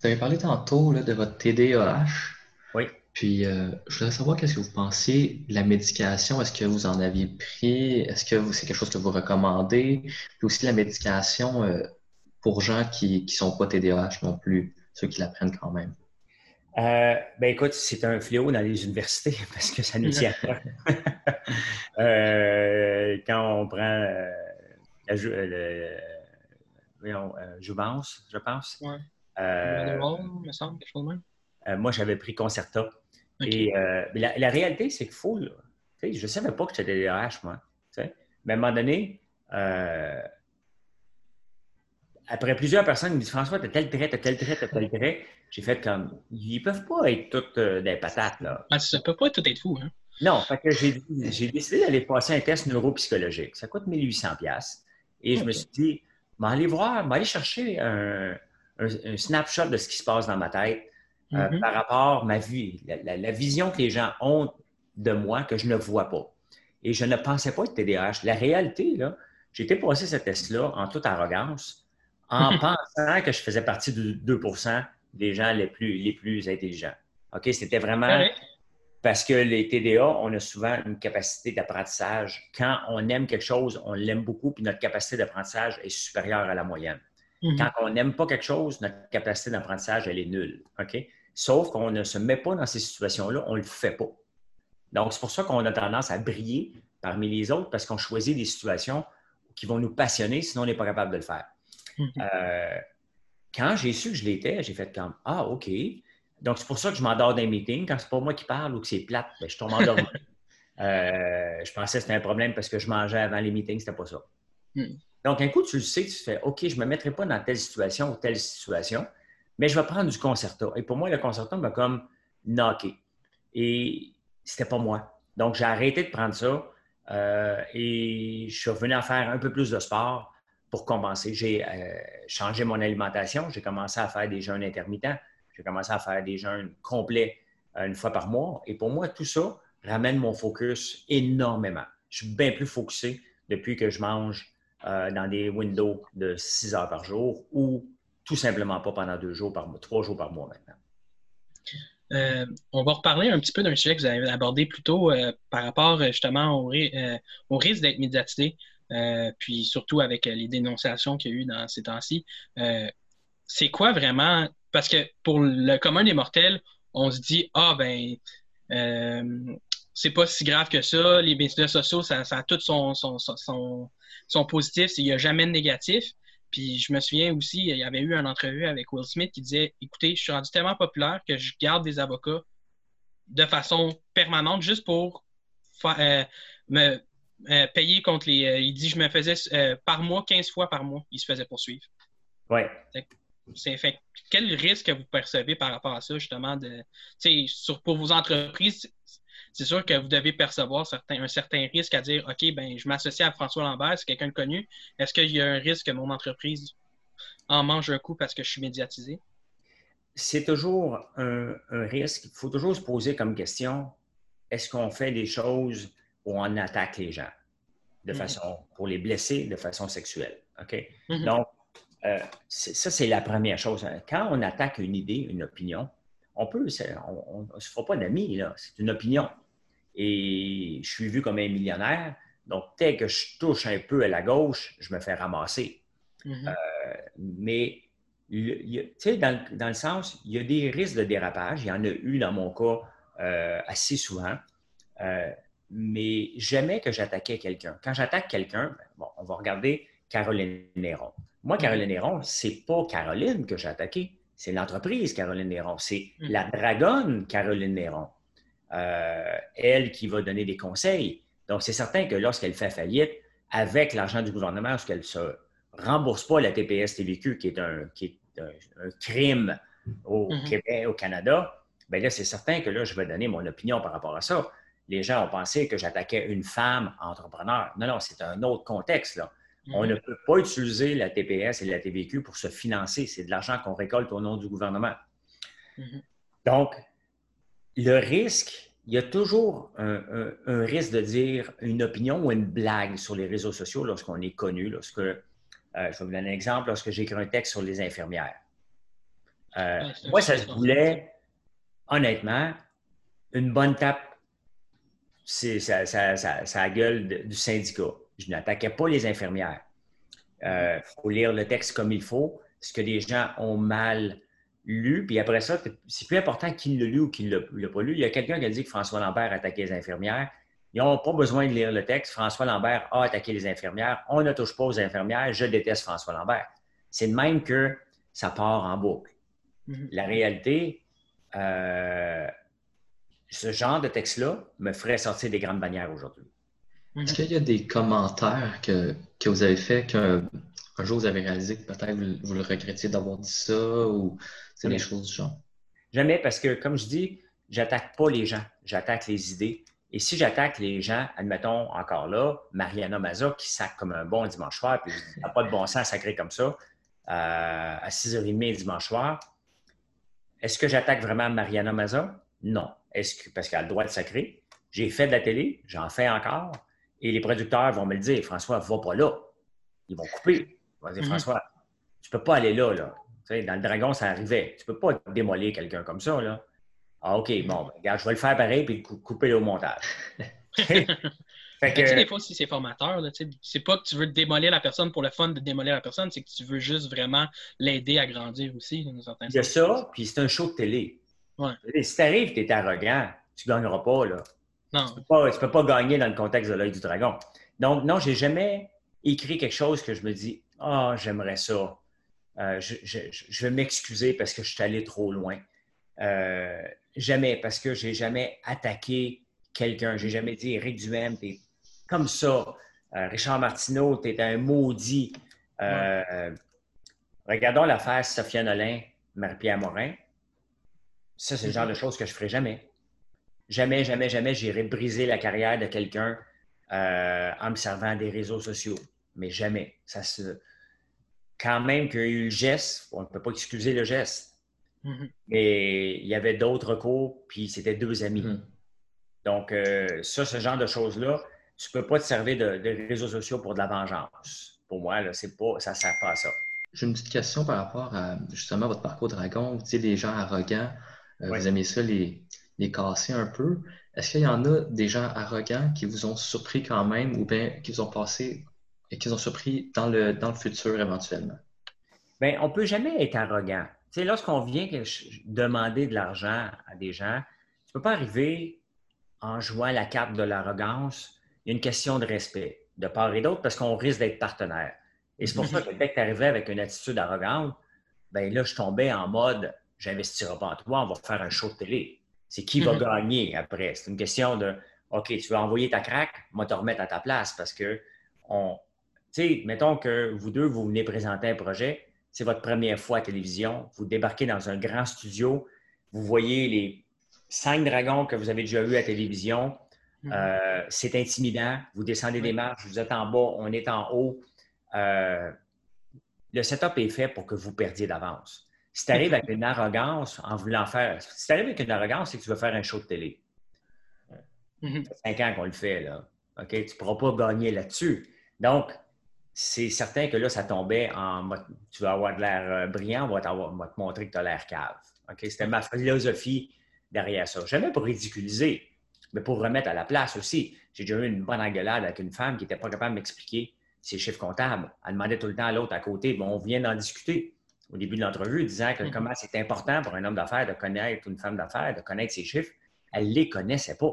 vous avez parlé tantôt de votre TDAH. Oui. Puis, euh, je voudrais savoir qu'est-ce que vous pensez de la médication. Est-ce que vous en aviez pris? Est-ce que c'est quelque chose que vous recommandez? Puis aussi la médication pour gens qui ne sont pas TDAH non plus, ceux qui la prennent quand même. Euh, ben écoute, c'est un fléau dans les universités parce que ça nous tient. euh, quand on prend euh, la jou le, voyons, euh, Jouvence, je pense. Ouais. Euh, me semble, quelque chose de même. euh, moi, j'avais pris Concerta. Et euh, la, la réalité, c'est qu'il faut. Là, je ne savais pas que j'étais DRH, moi. Mais à un moment donné, euh, après plusieurs personnes me disent François, tu as tel trait, tu as tel trait, tu as tel trait. J'ai fait comme. Ils peuvent pas être tous euh, des patates, là. Ah, ça peut pas tout être fou. Hein? Non, fait que j'ai j'ai décidé d'aller passer un test neuropsychologique. Ça coûte 1800 pièces Et je me suis dit, m'en aller voir, m'en aller chercher un, un- un snapshot de ce qui se passe dans ma tête euh, Mhm. par rapport à ma vie, la, la- la vision que les gens ont de moi que je ne vois pas. Et je ne pensais pas être TDAH. La réalité, là, j'ai été passer ce test-là en toute arrogance, en pensant que je faisais partie du 2% des gens les plus, les plus intelligents. OK? C'était vraiment. Parce que les TDA, on a souvent une capacité d'apprentissage. Quand on aime quelque chose, on l'aime beaucoup, puis notre capacité d'apprentissage est supérieure à la moyenne. Mhm. Quand on n'aime pas quelque chose, notre capacité d'apprentissage, elle est nulle. OK? Sauf qu'on ne se met pas dans ces situations-là, on ne le fait pas. Donc, c'est pour ça qu'on a tendance à briller parmi les autres parce qu'on choisit des situations qui vont nous passionner, sinon on n'est pas capable de le faire. Mhm. Euh, quand j'ai su que je l'étais, j'ai fait comme Ah, OK. Donc, c'est pour ça que je m'endors dans les meetings. Quand c'est pas moi qui parle ou que c'est plate, ben, je tombe endormi. Euh, je pensais que c'était un problème parce que je mangeais avant les meetings, c'était pas ça. Hmm. Donc, un coup, tu le sais, tu fais OK, je ne me mettrai pas dans telle situation ou telle situation, mais je vais prendre du concerto. Et pour moi, le concerto m'a comme knocké. Et c'était pas moi. Donc, j'ai arrêté de prendre ça euh, et je suis revenu à faire un peu plus de sport pour compenser. J'ai euh, changé mon alimentation. J'ai commencé à faire des jeûnes intermittents. J'ai commencé à faire des jeûnes complets euh, une fois par mois. Et pour moi, tout ça ramène mon focus énormément. Je suis bien plus focusé depuis que je mange euh, dans des windows de 6 heures par jour ou tout simplement pas pendant deux jours par mois, trois jours par mois maintenant. Euh, on va reparler un petit peu d'un sujet que vous avez abordé plus tôt par rapport justement au, au risque d'être médiatisé, puis surtout avec les dénonciations qu'il y a eu dans ces temps-ci. C'est quoi vraiment? Parce que pour le commun des mortels, on se dit Ah, ben, euh, c'est pas si grave que ça, les médias sociaux, ça, ça a tout son, son, son, positif, il n'y a jamais de négatif. Puis je me souviens aussi, il y avait eu une entrevue avec Will Smith qui disait Écoutez, je suis rendu tellement populaire que je garde des avocats de façon permanente juste pour euh, me euh, payer contre les. euh, il dit Je me faisais par mois, 15 fois par mois, il se faisait poursuivre. Oui. Fait. Quel risque que vous percevez par rapport à ça, justement, de, sur, pour vos entreprises? C'est sûr que vous devez percevoir certains, un certain risque à dire OK, ben, je m'associe à François Lambert, c'est quelqu'un de connu. Est-ce qu'il y a un risque que mon entreprise en mange un coup parce que je suis médiatisé? C'est toujours un, un risque. Il faut toujours se poser comme question est-ce qu'on fait des choses où on attaque les gens de Mhm. façon pour les blesser de façon sexuelle? OK? Mhm. Donc, euh, ça, c'est la première chose. Quand on attaque une idée, une opinion, on peut, c'est- on ne se fera pas d'amis, là. C'est une opinion. Et je suis vu comme un millionnaire. Donc, dès que je touche un peu à la gauche, je me fais ramasser. Mhm. Mais, il y a- tu sais, dans, le- dans le sens, il y a des risques de dérapage. Il y en a eu dans mon cas euh, assez souvent. Euh, mais jamais que j'attaquais quelqu'un. Quand j'attaque quelqu'un, ben, bon, on va regarder Caroline Néron. Moi, Caroline Néron, c'est pas Caroline que j'ai attaqué, c'est l'entreprise Caroline Néron. C'est Mhm. la dragonne Caroline Néron. Euh, elle qui va donner des conseils. Donc, c'est certain que lorsqu'elle fait faillite, avec l'argent du gouvernement, lorsqu'elle ne se rembourse pas la qui est un, qui est un, un crime au Mhm. Québec, au Canada, bien là, c'est certain que là, je vais donner mon opinion par rapport à ça. Les gens ont pensé que j'attaquais une femme entrepreneur. Non, non, c'est un autre contexte. Là. On ne peut pas utiliser la TPS et la TVQ pour se financer. C'est de l'argent qu'on récolte au nom du gouvernement. Mhm. Donc, le risque, il y a toujours un, un- un risque de dire une opinion ou une blague sur les réseaux sociaux lorsqu'on est connu. Lorsque, euh, je vais vous donner un exemple, lorsque j'écris un texte sur les infirmières. Euh, Ouais, moi, ça se voulait, honnêtement, une bonne tape ça, ça, ça, ça la gueule de- du syndicat. Je n'attaquais pas les infirmières. Il faut lire le texte comme il faut. Ce que les gens ont mal lu, puis après ça, c'est plus important qui l'a lu ou qui ne l'a pas lu. Il y a quelqu'un qui a dit que François Lambert attaquait les infirmières. Ils n'ont pas besoin de lire le texte. François Lambert a attaqué les infirmières. On ne touche pas aux infirmières. Je déteste François Lambert. C'est de même que ça part en boucle. Mm-hmm. La réalité, euh, ce genre de texte-là me ferait sortir des grandes bannières aujourd'hui. Est-ce qu'il y a des commentaires que, vous avez faits qu'un jour vous avez réalisé que peut-être vous, le regrettiez d'avoir dit ça ou c'est des choses du genre? Jamais parce que, comme je dis, j'attaque pas les gens, j'attaque les idées. Et si j'attaque les gens, admettons encore là, Mariana Maza qui sac comme un bon dimanche soir, puis n'a pas de bon sens sacré comme ça, euh, à 6h30 dimanche soir, est-ce que j'attaque vraiment Mariana Maza? Non. Est-ce que, parce qu'elle a le droit de sacrer? J'ai fait de la télé, j'en fais encore, et les producteurs vont me le dire, François, va pas là. Ils vont couper. Ils vont dire, mhm. François, tu peux pas aller là, là. dans le dragon, ça arrivait. Tu peux pas démolir quelqu'un comme ça, là. Ah, OK, bon, ben, regarde, je vais le faire pareil puis couper au montage. fait que... des fois, si c'est formateur, c'est pas que tu veux démolir la personne pour le fun de démolir la personne, c'est que tu veux juste vraiment l'aider à grandir aussi, Il y a ça, puis c'est un show de télé. Ouais. Si t'arrives, t'es arrogant, tu gagneras pas, là. Non. Tu peux pas, peux pas gagner dans le contexte de l'œil du dragon. Donc, non, j'ai jamais écrit quelque chose que je me dis, ah, j'aimerais ça. Euh, je, je, vais m'excuser parce que je suis allé trop loin. Euh, Jamais, parce que j'ai jamais attaqué quelqu'un. J'ai jamais dit Éric Duhem, t'es comme ça. Euh, Richard Martineau, t'es un maudit. Regardons l'affaire Sophia Nolin, Marie-Pierre Morin. Ça, c'est le genre de choses que je ferai jamais. Jamais, jamais, jamais, j'irai briser la carrière de quelqu'un euh, en me servant des réseaux sociaux. Mais jamais. Ça se... Quand même qu'il y a eu le geste, on ne peut pas excuser le geste Mm-hmm. Mais il y avait d'autres cours, puis c'était deux amis. Mm-hmm. Donc, euh, ça, ce genre de choses-là, tu ne peux pas te servir de, réseaux sociaux pour de la vengeance. Pour moi, là, c'est pas, ça ne sert pas à ça. J'ai une petite question par rapport à justement votre parcours dragon. Vous dites des gens arrogants, euh, vous aimez ça les, les casser un peu. Est-ce qu'il y en a des gens arrogants qui vous ont surpris quand même ou bien qui vous ont passé et qui vous ont surpris dans le, dans le futur éventuellement? Bien, on ne peut jamais être arrogant sais, lorsqu'on vient demander de l'argent à des gens, tu ne peux pas arriver en jouant la carte de l'arrogance. Il y a une question de respect de part et d'autre parce qu'on risque d'être partenaire. Et c'est pour ça que dès que tu arrivais avec une attitude arrogante, ben là, je tombais en mode j'investirai pas en toi, on va faire un show de télé. C'est qui va mhm. gagner après? C'est une question de OK, tu veux envoyer ta craque, moi te remettre à ta place parce que on. Tu sais, mettons que vous deux, vous venez présenter un projet, c'est votre première fois à télévision, vous débarquez dans un grand studio, vous voyez les cinq dragons que vous avez déjà vus à télévision, mhm. euh, c'est intimidant, vous descendez des marches, vous êtes en bas, on est en haut. Euh, le setup est fait pour que vous perdiez d'avance. Si tu arrives avec une arrogance en voulant faire. Si tu arrives avec une arrogance, c'est que tu veux faire un show de télé. Mhm. Ça fait cinq ans qu'on le fait, là. OK? Tu ne pourras pas gagner là-dessus. Donc, c'est certain que là, ça tombait en tu vas avoir de l'air euh, brillant, on va, te montrer que tu as l'air cave. C'était ma philosophie derrière ça. Jamais pour ridiculiser, mais pour remettre à la place aussi. J'ai déjà eu une bonne engueulade avec une femme qui n'était pas capable de m'expliquer ses chiffres comptables. Elle demandait tout le temps à l'autre à côté. Bon, on vient d'en discuter au début de l'entrevue, disant que mm-hmm. comment c'est important pour un homme d'affaires de connaître une femme d'affaires, de connaître ses chiffres. Elle ne les connaissait pas.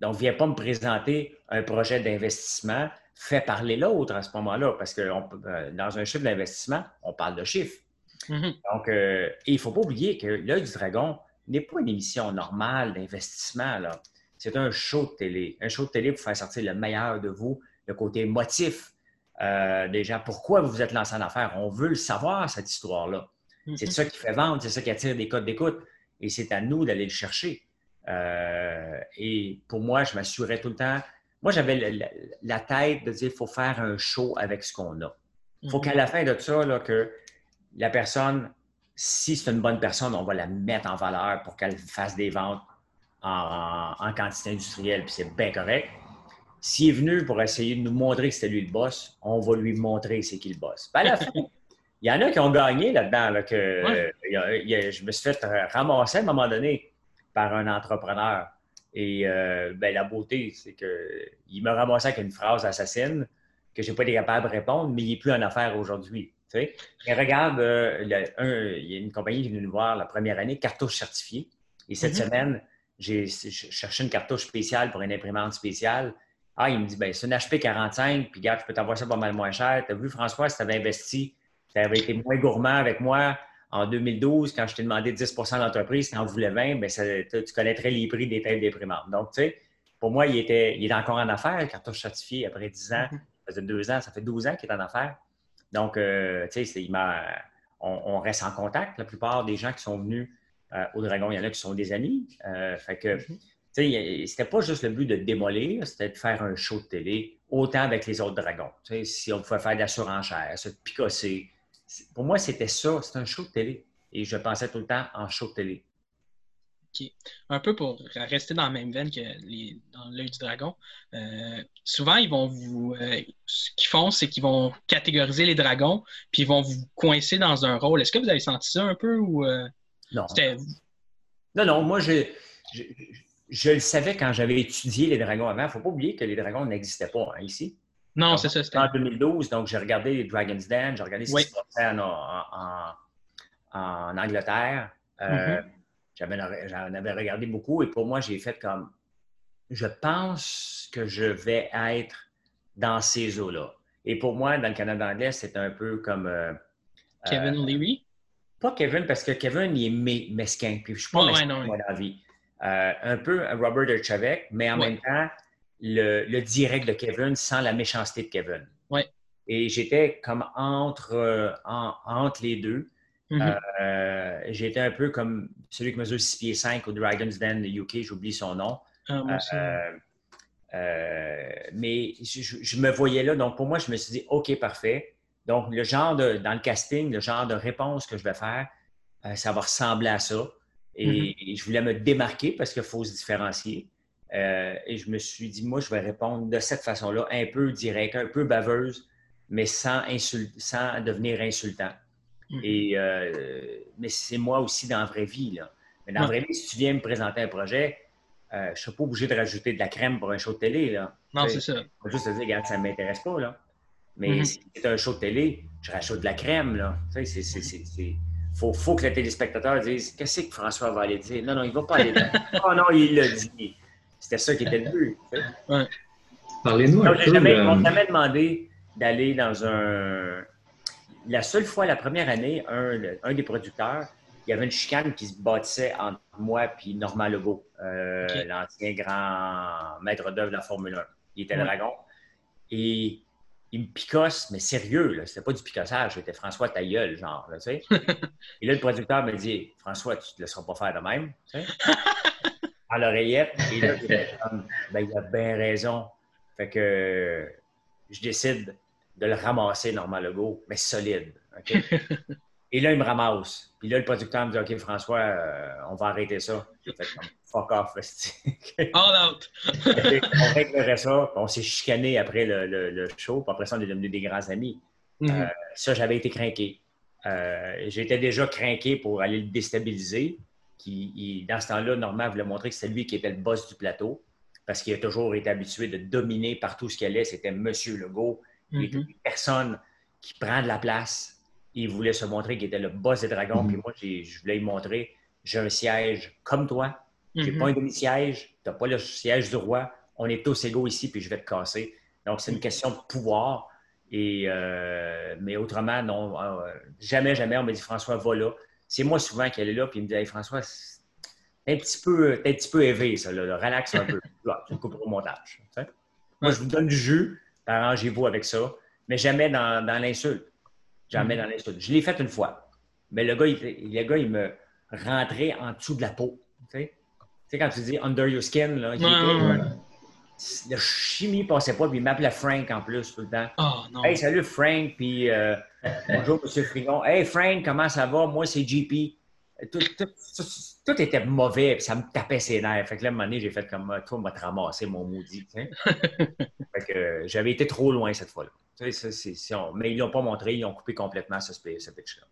Donc, viens pas me présenter un projet d'investissement fait parler l'autre à ce moment-là, parce que euh, dans un chiffre d'investissement, on parle de chiffres. Mm-hmm. Donc, euh, il ne faut pas oublier que l'œil du dragon n'est pas une émission normale d'investissement. C'est un show de télé. Un show de télé pour faire sortir le meilleur de vous, le côté motif euh, des gens. Pourquoi vous vous êtes lancé en affaires? On veut le savoir, cette histoire-là. Mm-hmm. C'est ça qui fait vendre, c'est ça qui attire des codes d'écoute. Et c'est à nous d'aller le chercher. et pour moi, je m'assurais tout le temps moi, j'avais la, tête de dire qu'il faut faire un show avec ce qu'on a. Il faut mhm. qu'à la fin de ça, là, que la personne, si c'est une bonne personne, on va la mettre en valeur pour qu'elle fasse des ventes en, quantité industrielle, puis c'est bien correct. S'il est venu pour essayer de nous montrer que c'était lui le boss, on va lui montrer c'est qui le boss. Ben, à la fin, il y en a qui ont gagné là-dedans. que, je me suis fait ramasser à un moment donné par un entrepreneur et euh, ben, la beauté, c'est qu'il me ramassé avec une phrase assassine que je n'ai pas été capable de répondre, mais il n'est plus en affaire aujourd'hui. sais. Et regarde, euh, il y a une compagnie qui est venue nous voir la première année, cartouche certifiée. Et cette Mhm. semaine, j'ai cherché une cartouche spéciale pour une imprimante spéciale. Ah, il me dit, ben, c'est une HP 45, puis regarde, je peux t'envoyer ça pas mal moins cher. Tu as vu, François, si tu avais investi, tu avais été moins gourmand avec moi en 2012, quand je t'ai demandé 10% d'entreprise, tu en voulais 20, ben, ça- tu connaîtrais les prix des têtes d'imprimantes. Donc, tu sais, pour moi, il était, il est encore en affaires, cartouche certifiée, après 10 ans. Mhm. Ça faisait deux ans, ça fait 12 ans qu'il est en affaires. Donc, euh, tu sais, on, on reste en contact. La plupart des gens qui sont venus euh, au Dragon, il y en a qui sont des amis. Euh, fait que, C'était pas juste le but de démolir, c'était de faire un show de télé, autant avec les autres dragons. Si on pouvait faire de la surenchère, se picosser. Pour moi, c'était ça, c'était un show de télé. Et je pensais tout le temps en show de télé. un peu pour rester dans la même veine que les, dans l'œil du dragon, euh, souvent, ils vont vous. euh, ce qu'ils font, c'est qu'ils vont catégoriser les dragons, puis ils vont vous coincer dans un rôle. Est-ce que vous avez senti ça un peu ou euh, Non. Non, non, moi, je, je, le savais quand j'avais étudié les dragons avant. Il ne faut pas oublier que les dragons n'existaient pas hein, ici. Non, c'est ça. En 2012, donc j'ai regardé les Dragon's Den, j'ai regardé ce qui se passait en, Angleterre. Euh, j'avais- J'en avais regardé beaucoup et pour moi, j'ai fait comme je pense que je vais être dans ces eaux-là. Et pour moi, dans le Canada anglais, c'est un peu comme. euh, Kevin euh, Leary. pas Kevin, parce que Kevin, il est mesquin. Puis je suis pas Ouais, ouais, non, moi, dans la vie. Euh, un peu Robert Derchavec, mais en même temps, le, le direct de Kevin sans la méchanceté de Kevin. Et j'étais comme entre, euh, en- entre les deux. Mhm. Euh, j'étais un peu comme celui qui mesure 6 pieds 5 au Dragon's Den de UK, j'oublie son nom. Ah, moi aussi. Mais je, je- me voyais là. Donc, pour moi, je me suis dit, OK, parfait. Donc, le genre de, dans le casting, le genre de réponse que je vais faire, ça va ressembler à ça. Et, et je voulais me démarquer parce qu'il faut se différencier. Euh, et je me suis dit, moi, je vais répondre de cette façon-là, un peu direct, un peu baveuse, mais sans, sans devenir insultant. Mhm. Et, euh, mais c'est moi aussi dans la vraie vie. Là. Mais dans la vraie vie, si tu viens me présenter un projet, euh, je ne suis pas obligé de rajouter de la crème pour un show de télé. Là. non, c'est ça. Je vais juste te dire, regarde, ça ne m'intéresse pas. Là. Mais Mhm. si c'est un show de télé, je rajoute de la crème. Là. Tu sais, c'est, c'est- Faut, faut que le téléspectateur dise Qu'est-ce que François va aller dire? Non, non, il ne va pas aller dire. oh non, il l'a dit. C'était ça qui était le but. Parlez-nous un peu. jamais, on m'a jamais demandé d'aller dans un. La seule fois, la première année, un, le- un des producteurs, il y avait une chicane qui se bâtissait entre moi et Normand Legault, euh, l'ancien grand maître d'œuvre de la Formule 1. Il était Ouais. dragon. Et il me picosse, mais sérieux, là. C'était pas du picossage, c'était François ta gueule, genre, là, tu sais. et là, le producteur me dit François, tu te laisseras pas faire de même, tu sais. à l'oreillette. Et là, ben, il a bien raison. Fait que je décide de le ramasser, Normand Legault, mais solide. Et là, il me ramasse. Puis là, le producteur me dit OK, François, euh, on va arrêter ça. J'ai fait comme fuck off. All out. on réglerait ça. On s'est chicané après le, le- le show. Puis après ça, on est devenus des grands amis. Mhm. Euh, ça, j'avais été craqué. Euh, J'étais déjà craqué pour aller le déstabiliser. Qui, il- dans ce temps-là, Normand voulait montrer que c'était lui qui était le boss du plateau parce qu'il a toujours été habitué de dominer partout ce qu'il allait. C'était Monsieur Legault. Mhm. une personne qui prend de la place. Il voulait se montrer qu'il était le boss des dragons. Mhm. Puis moi, j'ai- je voulais lui montrer j'ai un siège comme toi. J'ai Mhm. pas un demi-siège. Tu n'as pas le siège du roi. On est tous égaux ici, puis je vais te casser. Donc, c'est une question de pouvoir. Et, euh, mais autrement, non. euh, jamais, jamais, on m'a dit François, va là. C'est moi souvent qui allais là, puis il me dit Hey, François, c'est un petit peu, t'es un petit peu élevé, ça. Là, là. Relax un peu. Là, tu coupes au montage. Moi, je vous donne du jus, arrangez-vous avec ça, mais jamais dans, dans l'insulte. Jamais dans l'insulte. Je l'ai fait une fois. Mais le gars, il, le gars, il me rentrait en dessous de la peau. Tu sais, Tu sais, quand tu dis under your skin, là, il Ouais, était- ouais, ouais. le chimie passait pas, puis il m'appelait Frank en plus tout le temps. Oh non. Hey, salut Frank, puis euh, bonjour Monsieur Frigon. Hey Frank, comment ça va? Moi, c'est JP. Tout, tout- tout- tout était mauvais, puis ça me tapait ses nerfs. Fait que là, à un moment donné, j'ai fait comme toi, m'a te ramasser mon maudit. fait que euh, j'avais été trop loin cette fois-là. On- mais ils l'ont pas montré, ils ont coupé complètement ce, ce pitch-là.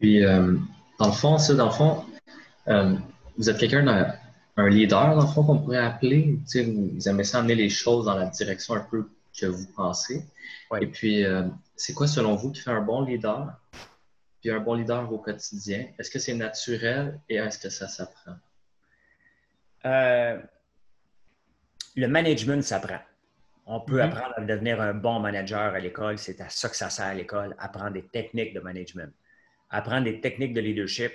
Puis, euh, dans le fond, ça, dans le fond, euh, vous êtes quelqu'un d'un un leader, dans le fond, qu'on pourrait appeler. Vous, aimez ça amener les choses dans la direction un peu que vous pensez. Et puis, c'est quoi selon vous qui fait un bon leader? Puis un bon leader au quotidien, est-ce que c'est naturel et est-ce que ça s'apprend? Euh, le management s'apprend. On peut mm-hmm. apprendre à devenir un bon manager à l'école. C'est à ça que ça sert à l'école, apprendre des techniques de management. Apprendre des techniques de leadership,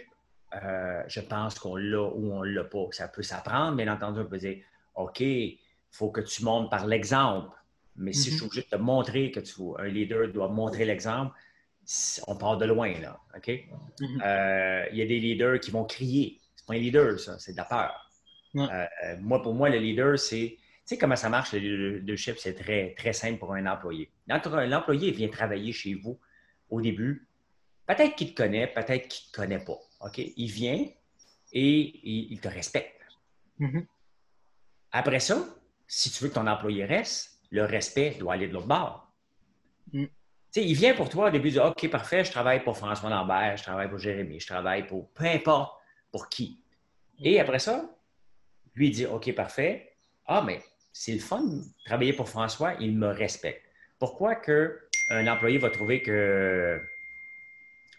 euh, je pense qu'on l'a ou on ne l'a pas. Ça peut s'apprendre, bien entendu, on peut dire OK, il faut que tu montres par l'exemple. Mais si je suis obligé de te montrer que tu, un leader doit montrer l'exemple, on part de loin, là. OK? Mm-hmm. Euh, il y a des leaders qui vont crier. C'est pas un leader, ça, c'est de la peur. Euh, moi, pour moi, le leader, c'est tu sais comment ça marche, le leadership, c'est très, très simple pour un employé. L'employé vient travailler chez vous au début. Peut-être qu'il te connaît, peut-être qu'il ne te connaît pas. OK? Il vient et il, te respecte. Mm-hmm. Après ça, si tu veux que ton employé reste, le respect doit aller de l'autre bord. Mm. sais, il vient pour toi au début, il dit OK, parfait, je travaille pour François Lambert, je travaille pour Jérémy, je travaille pour peu importe pour qui. Et après ça, lui, dit OK, parfait. Ah, mais c'est le fun de travailler pour François, il me respecte. Pourquoi que un employé va trouver que,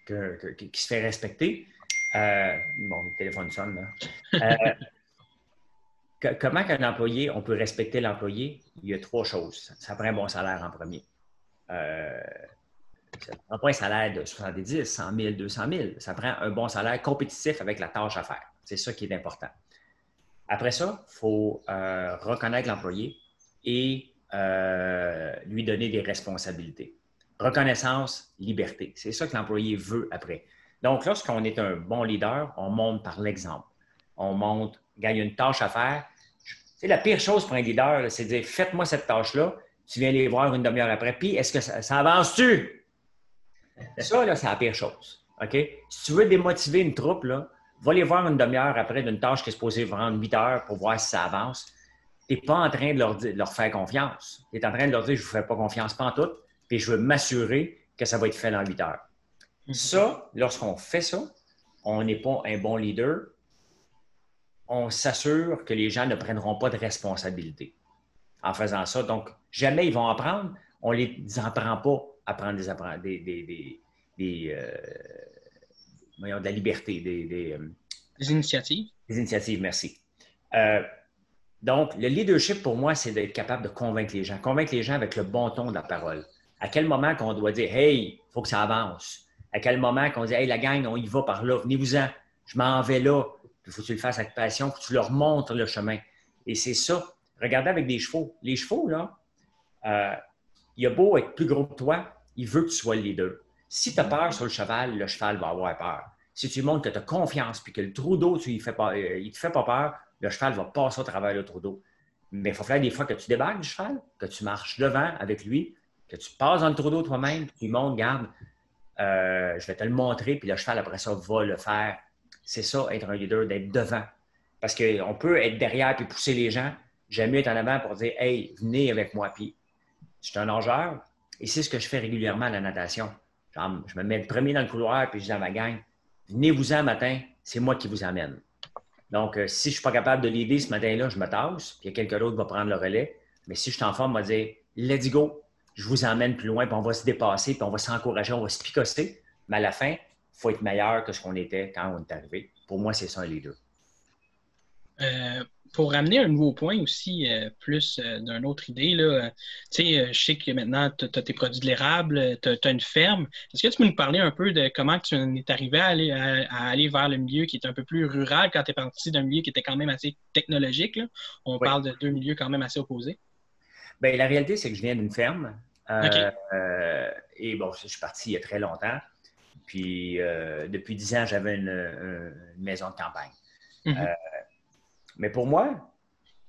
qu'il se fait respecter? Euh, bon, le téléphone sonne là. Euh, comment qu'un employé, on peut respecter l'employé? Il y a trois choses. Ça prend un bon salaire en premier. Euh, un salaire de 70, 100 000, 200 000. Ça prend un bon salaire compétitif avec la tâche à faire. C'est ça qui est important. Après ça, il faut euh, reconnaître l'employé et euh, lui donner des responsabilités. Reconnaissance, liberté. C'est ça que l'employé veut après. Donc, lorsqu'on est un bon leader, on monte par l'exemple. On monte, gagne une tâche à faire. C'est la pire chose pour un leader, c'est de dire faites-moi cette tâche-là, tu viens les voir une demi-heure après, puis est-ce que ça, avance-tu? Ça, là, c'est la pire chose. OK? Si tu veux démotiver une troupe, là, va les voir une demi-heure après d'une tâche qui est supposée prendre huit heures pour voir si ça avance. Tu n'es pas en train de leur, leur faire confiance. Tu es en train de leur dire je ne vous fais pas confiance, pas en tout, puis je veux m'assurer que ça va être fait dans huit heures. Mhm. Ça, lorsqu'on fait ça, on n'est pas un bon leader. On s'assure que les gens ne prendront pas de responsabilité en faisant ça. Donc, jamais ils vont apprendre. On ne les apprend pas à prendre des, des, des, euh, de la liberté, des, euh, des, initiatives. Des initiatives, merci. Euh, donc, le leadership, pour moi, c'est d'être capable de convaincre les gens, convaincre les gens avec le bon ton de la parole. À quel moment qu'on doit dire, hey, il faut que ça avance. À quel moment qu'on dit, hey, la gang, on y va par là, venez-vous-en, je m'en vais là. Il faut que tu le fasses avec passion, que tu leur montres le chemin. Et c'est ça. Regardez avec des chevaux. Les chevaux, là, euh, il a beau être plus gros que toi, il veut que tu sois le leader. Si tu as peur sur le cheval, le cheval va avoir peur. Si tu montres que tu as confiance puis que le trou d'eau, tu ne euh, te fait pas peur, le cheval va passer au travers le trou d'eau. Mais il faut faire des fois que tu débarques du cheval, que tu marches devant avec lui, que tu passes dans le trou d'eau toi-même, tu montes, garde, euh, je vais te le montrer, puis le cheval, après ça, va le faire. C'est ça, être un leader, d'être devant. Parce qu'on peut être derrière puis pousser les gens. J'aime mieux être en avant pour dire Hey, venez avec moi. Puis, je suis un nageur et c'est ce que je fais régulièrement à la natation je me mets le premier dans le couloir, puis je dis à ma gang, venez-vous-en matin, c'est moi qui vous amène. Donc, euh, si je ne suis pas capable de l'aider ce matin-là, je me tasse, puis il y a quelqu'un d'autre qui va prendre le relais. Mais si je suis en forme, on va dire, let's go, je vous emmène plus loin, puis on va se dépasser, puis on va s'encourager, on va se picosser. Mais à la fin, il faut être meilleur que ce qu'on était quand on est arrivé. Pour moi, c'est ça un leader. Euh, pour ramener un nouveau point aussi, euh, plus euh, d'une autre idée, là, je sais que maintenant, tu as, tes produits de l'érable, tu as, une ferme. Est-ce que tu peux nous parler un peu de comment tu es arrivé à aller, à, aller vers le milieu qui est un peu plus rural quand tu es parti d'un milieu qui était quand même assez technologique? On parle de deux milieux quand même assez opposés. Bien, la réalité, c'est que je viens d'une ferme. et bon, je suis parti il y a très longtemps. Puis, depuis dix ans, j'avais une, maison de campagne. Mm-hmm. Mais pour moi,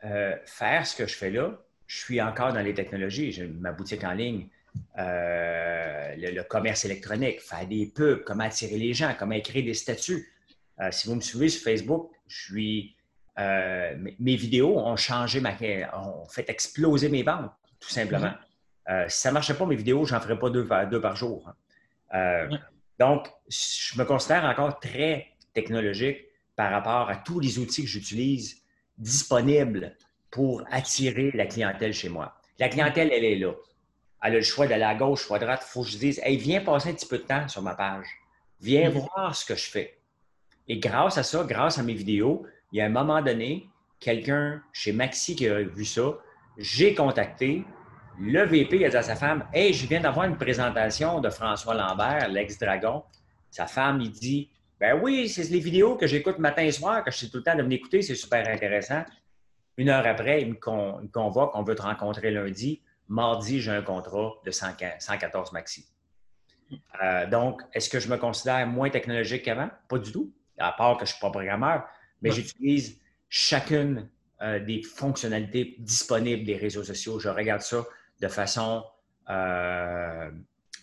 euh, faire ce que je fais là, je suis encore dans les technologies. J'ai ma boutique en ligne, euh, le, commerce électronique, faire des pubs, comment attirer les gens, comment écrire des statuts. Euh, si vous me suivez sur Facebook, je suis, mes, vidéos ont changé, ma, ont fait exploser mes ventes, tout simplement. Mm-hmm. si ça ne marchait pas, mes vidéos, je n'en ferais pas deux, deux par jour. Hein. Donc, je me considère encore très technologique par rapport à tous les outils que j'utilise disponibles pour attirer la clientèle chez moi. La clientèle, elle est là. Elle a le choix d'aller à gauche ou à droite. Il faut que je dise Hey, viens passer un petit peu de temps sur ma page. Viens voir ce que je fais. Et grâce à ça, grâce à mes vidéos, il y a un moment donné, quelqu'un chez Maxi qui a vu ça, j'ai contacté le VP, il a dit à sa femme Hey, je viens d'avoir une présentation de François Lambert, l'ex-dragon. Sa femme, il dit Ben oui, c'est les vidéos que j'écoute matin et soir, que je sais tout le temps de venir écouter, c'est super intéressant. Une heure après, il me, con- il me convoque, on veut te rencontrer lundi. Mardi, j'ai un contrat de 115 114 maxi. Euh, donc, est-ce que je me considère moins technologique qu'avant? Pas du tout, à part que je ne suis pas programmeur, mais Ouais. j'utilise chacune euh, des fonctionnalités disponibles des réseaux sociaux. Je regarde ça de façon euh,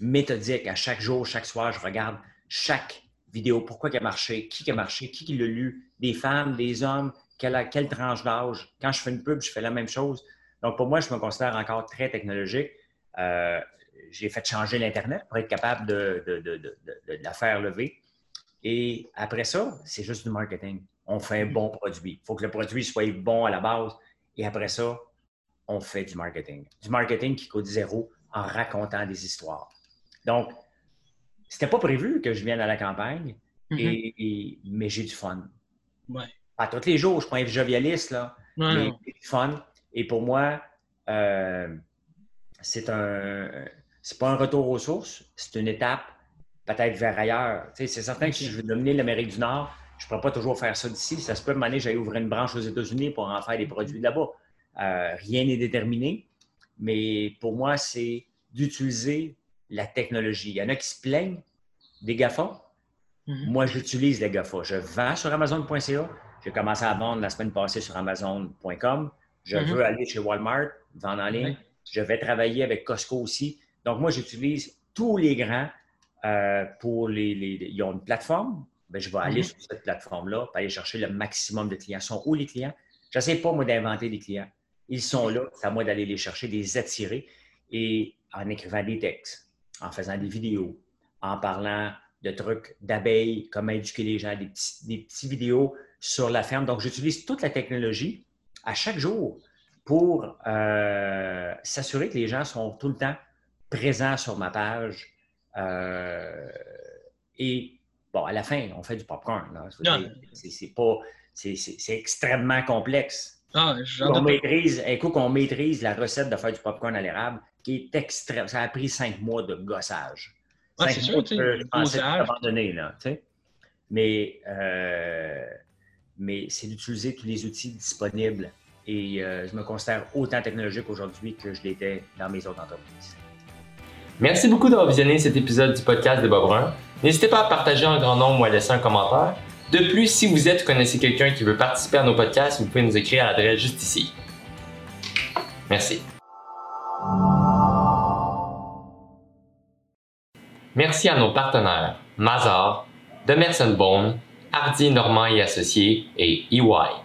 méthodique. À chaque jour, chaque soir, je regarde chaque vidéo, pourquoi elle a marché, qui a marché, qui qui l'a lu, des femmes, des hommes, quelle, quelle tranche d'âge. Quand je fais une pub, je fais la même chose. Donc, pour moi, je me considère encore très technologique. Euh, j'ai fait changer l'Internet pour être capable de- de- de- de la faire lever. Et après ça, c'est juste du marketing. On fait un bon produit. Il faut que le produit soit bon à la base. Et après ça, on fait du marketing. Du marketing qui coûte zéro en racontant des histoires. Donc, c'était pas prévu que je vienne à la campagne, Mhm. et- et- mais j'ai du fun. Ouais. Pas tous les jours, je suis pas un jovialiste, là, Ouais, mais j'ai du fun. Et pour moi, euh, c'est un c'est pas un retour aux sources, c'est une étape peut-être vers ailleurs. C'est certain que si je veux dominer l'Amérique du Nord, je ne pourrais pas toujours faire ça d'ici. Ça se peut, un j'aille ouvrir une branche aux États-Unis pour en faire des produits de là-bas. Euh, rien n'est déterminé, mais pour moi, c'est d'utiliser la technologie. Il y en a qui se plaignent des GAFA. Mhm. Moi, j'utilise les GAFA. Je vends sur Amazon.ca. J'ai commencé à vendre la semaine passée sur Amazon.com. Je Mhm. veux aller chez Walmart, vendre en ligne. Je vais travailler avec Costco aussi. Donc, moi, j'utilise tous les grands euh, pour les, Ils ont une plateforme. Ben, je vais aller Mhm. sur cette plateforme-là pour aller chercher le maximum de clients. Sont où les clients? Je n'essaie pas, moi, d'inventer des clients. Ils sont là. C'est à moi d'aller les chercher, de les attirer. Et en écrivant des textes, en faisant des vidéos, en parlant de trucs d'abeilles, comment éduquer les gens, des petits, des petits vidéos sur la ferme. Donc, j'utilise toute la technologie à chaque jour pour euh, s'assurer que les gens sont tout le temps présents sur ma page. Euh, et bon, à la fin, on fait du popcorn. C'est c'est pas. c'est- C'est c'est extrêmement complexe. Ah, On maîtrise, un coup qu'on maîtrise la recette de faire du popcorn à l'érable, qui est extrême. Ça a pris cinq mois de gossage. Ah, Cinq c'est sûr, mois tu sais, là, tu sais. Mais, euh, mais c'est d'utiliser tous les outils disponibles. Et euh, je me considère autant technologique aujourd'hui que je l'étais dans mes autres entreprises. Merci beaucoup d'avoir visionné cet épisode du podcast de Bob Brun. N'hésitez pas à partager en grand nombre ou à laisser un commentaire. De plus, si vous êtes ou connaissez quelqu'un qui veut participer à nos podcasts, vous pouvez nous écrire à l'adresse juste ici. Merci. Merci à nos partenaires Mazar, Demerson Hardy Normand et Associés et EY.